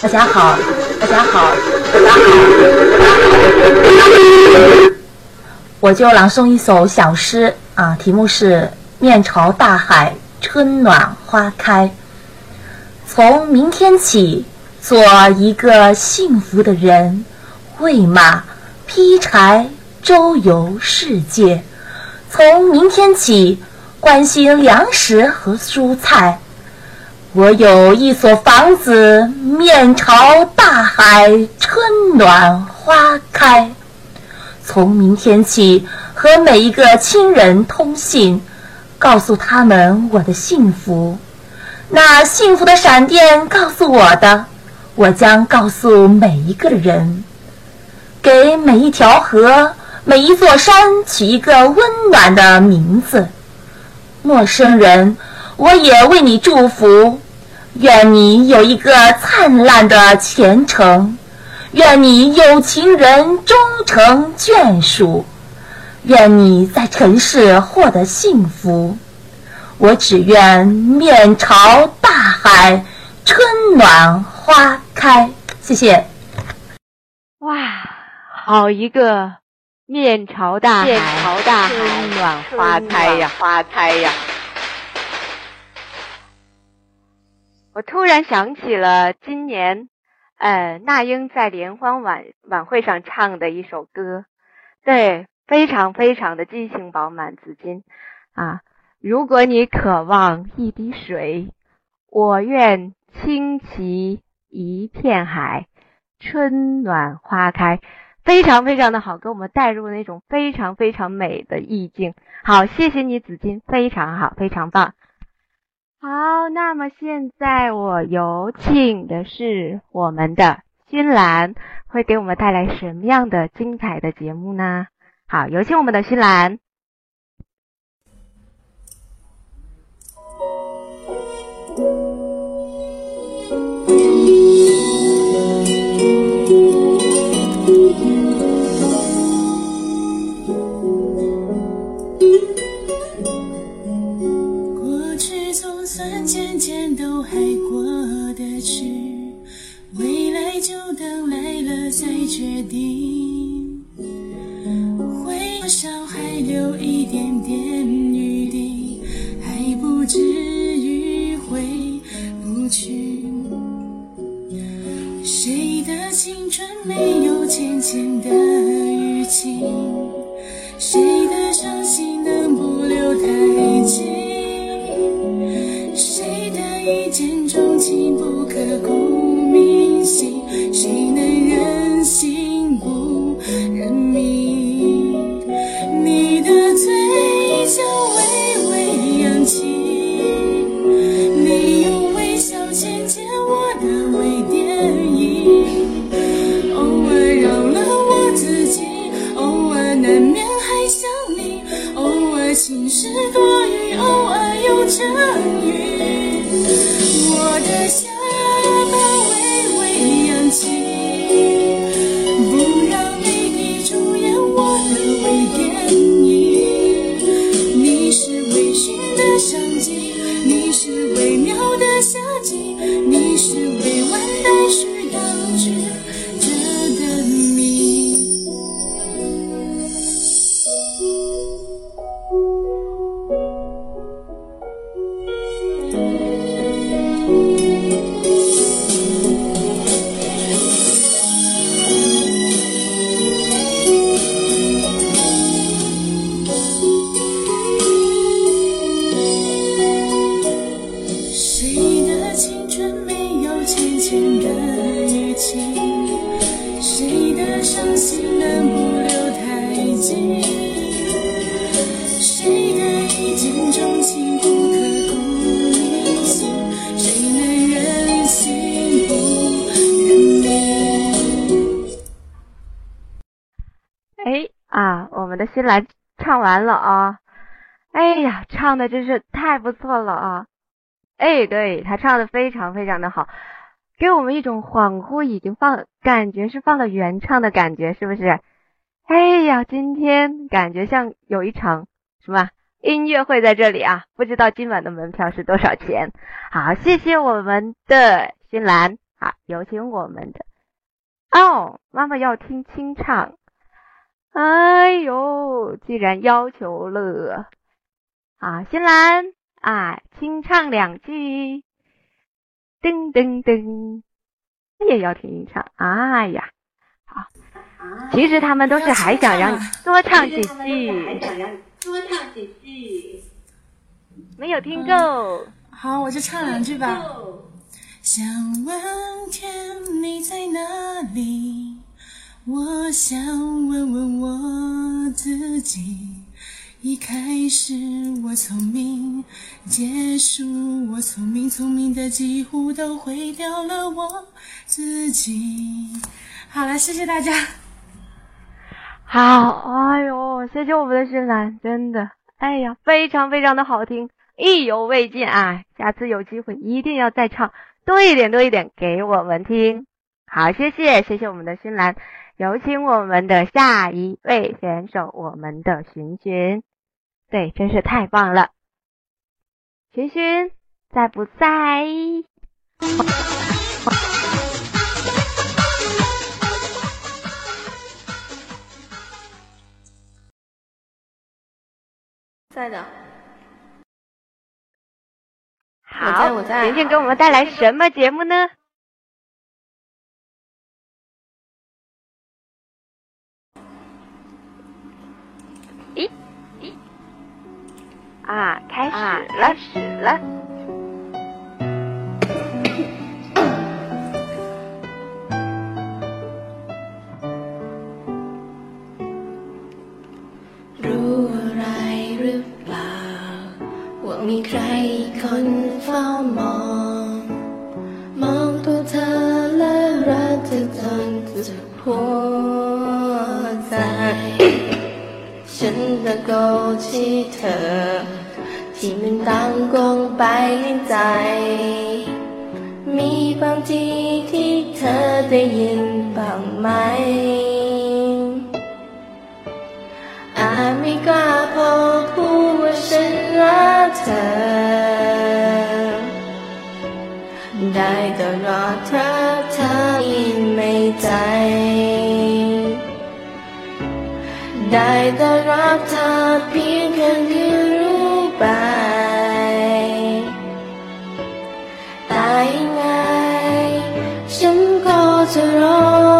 大家好，大家好，大家好，我就朗诵一首小诗啊，题目是《面朝大海，春暖花开》。从明天起，做一个幸福的人，喂马，劈柴，周游世界。从明天起，关心粮食和蔬菜。我有一所房子，面朝大海，春暖花开。从明天起，和每一个亲人通信，告诉他们我的幸福。那幸福的闪电告诉我的，我将告诉每一个人。给每一条河、每一座山取一个温暖的名字。陌生人，我也为你祝福。愿你有一个灿烂的前程，愿你有情人终成眷属，愿你在尘世获得幸福。我只愿面朝大海，春暖花开。谢谢。哇，好一个面朝大海，面朝大海春暖花开呀，花开呀。我突然想起了今年，呃，那英在联欢晚晚会上唱的一首歌，对，非常非常的激情饱满。紫金啊，如果你渴望一滴水，我愿倾其一片海，春暖花开，非常非常的好，给我们带入那种非常非常美的意境。好，谢谢你，紫金，非常好，非常棒。好，那么现在我有请的是我们的新兰，会给我们带来什么样的精彩的节目呢？好，有请我们的新兰。决定，会少还留一点点余地，还不至于回不去。谁的青春没有浅浅的雨季？谁的伤心能不留太迹？谁的一见？我的新兰唱完了啊！哎呀，唱的真是太不错了啊！哎，对他唱的非常非常的好，给我们一种恍惚已经放，感觉是放了原唱的感觉，是不是？哎呀，今天感觉像有一场什么音乐会在这里啊！不知道今晚的门票是多少钱？好，谢谢我们的新兰，好，有请我们的哦，妈妈要听清唱。哎呦，既然要求了，啊，新兰啊，清唱两句，噔噔噔，也要听一唱。哎呀，好，其实他们都是还想让你多唱几句，多唱几句。没有听够。好，我就唱两句吧。想问天你在哪里？我想问问我自己。一开始我聪明，结束我聪明，聪明的几乎都毁掉了我自己。好了，谢谢大家。好，哎呦，谢谢我们的新兰，真的，哎呀，非常非常的好听，意犹未尽啊！下次有机会一定要再唱多一点多一点给我们听。好，谢谢谢谢我们的新兰，有请我们的下一位选手，我们的寻寻，对，真是太棒了，寻寻在不在？在的。好，寻寻给我们带来什么节目呢？咦？咦？啊，开始了，开始了。 ฉันตะโกนที่เธอ ที่มันดังกวงไปในใจ มีบางทีที่เธอได้ยินบ้างไหม อาจไม่กล้าพอพูดว่าฉันรักเธอ ได้แต่รอเธอเธอยินไม่ใจ ได้แต่รักเธอเพียงแค่ที่รู้ไปแต่ยังไงฉันก็จะรอ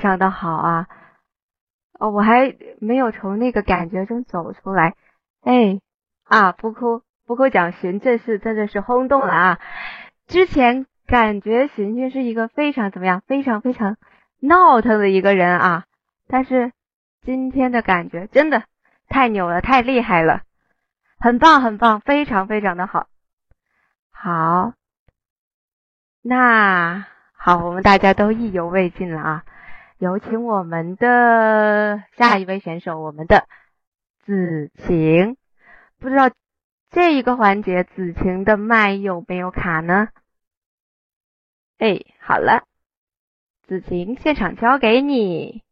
非常的好啊。哦我还没有从那个感觉中走出来。哎啊不哭不哭讲寻这是真的是轰动了啊。之前感觉寻寻是一个非常怎么样非常非常闹腾的一个人啊但是今天的感觉真的太牛了太厉害了很棒很棒非常非常的好。好那好我们大家都意犹未尽了啊有请我们的下一位选手，我们的子晴，不知道这一个环节子晴的麦有没有卡呢？哎，好了，子晴现场交给你。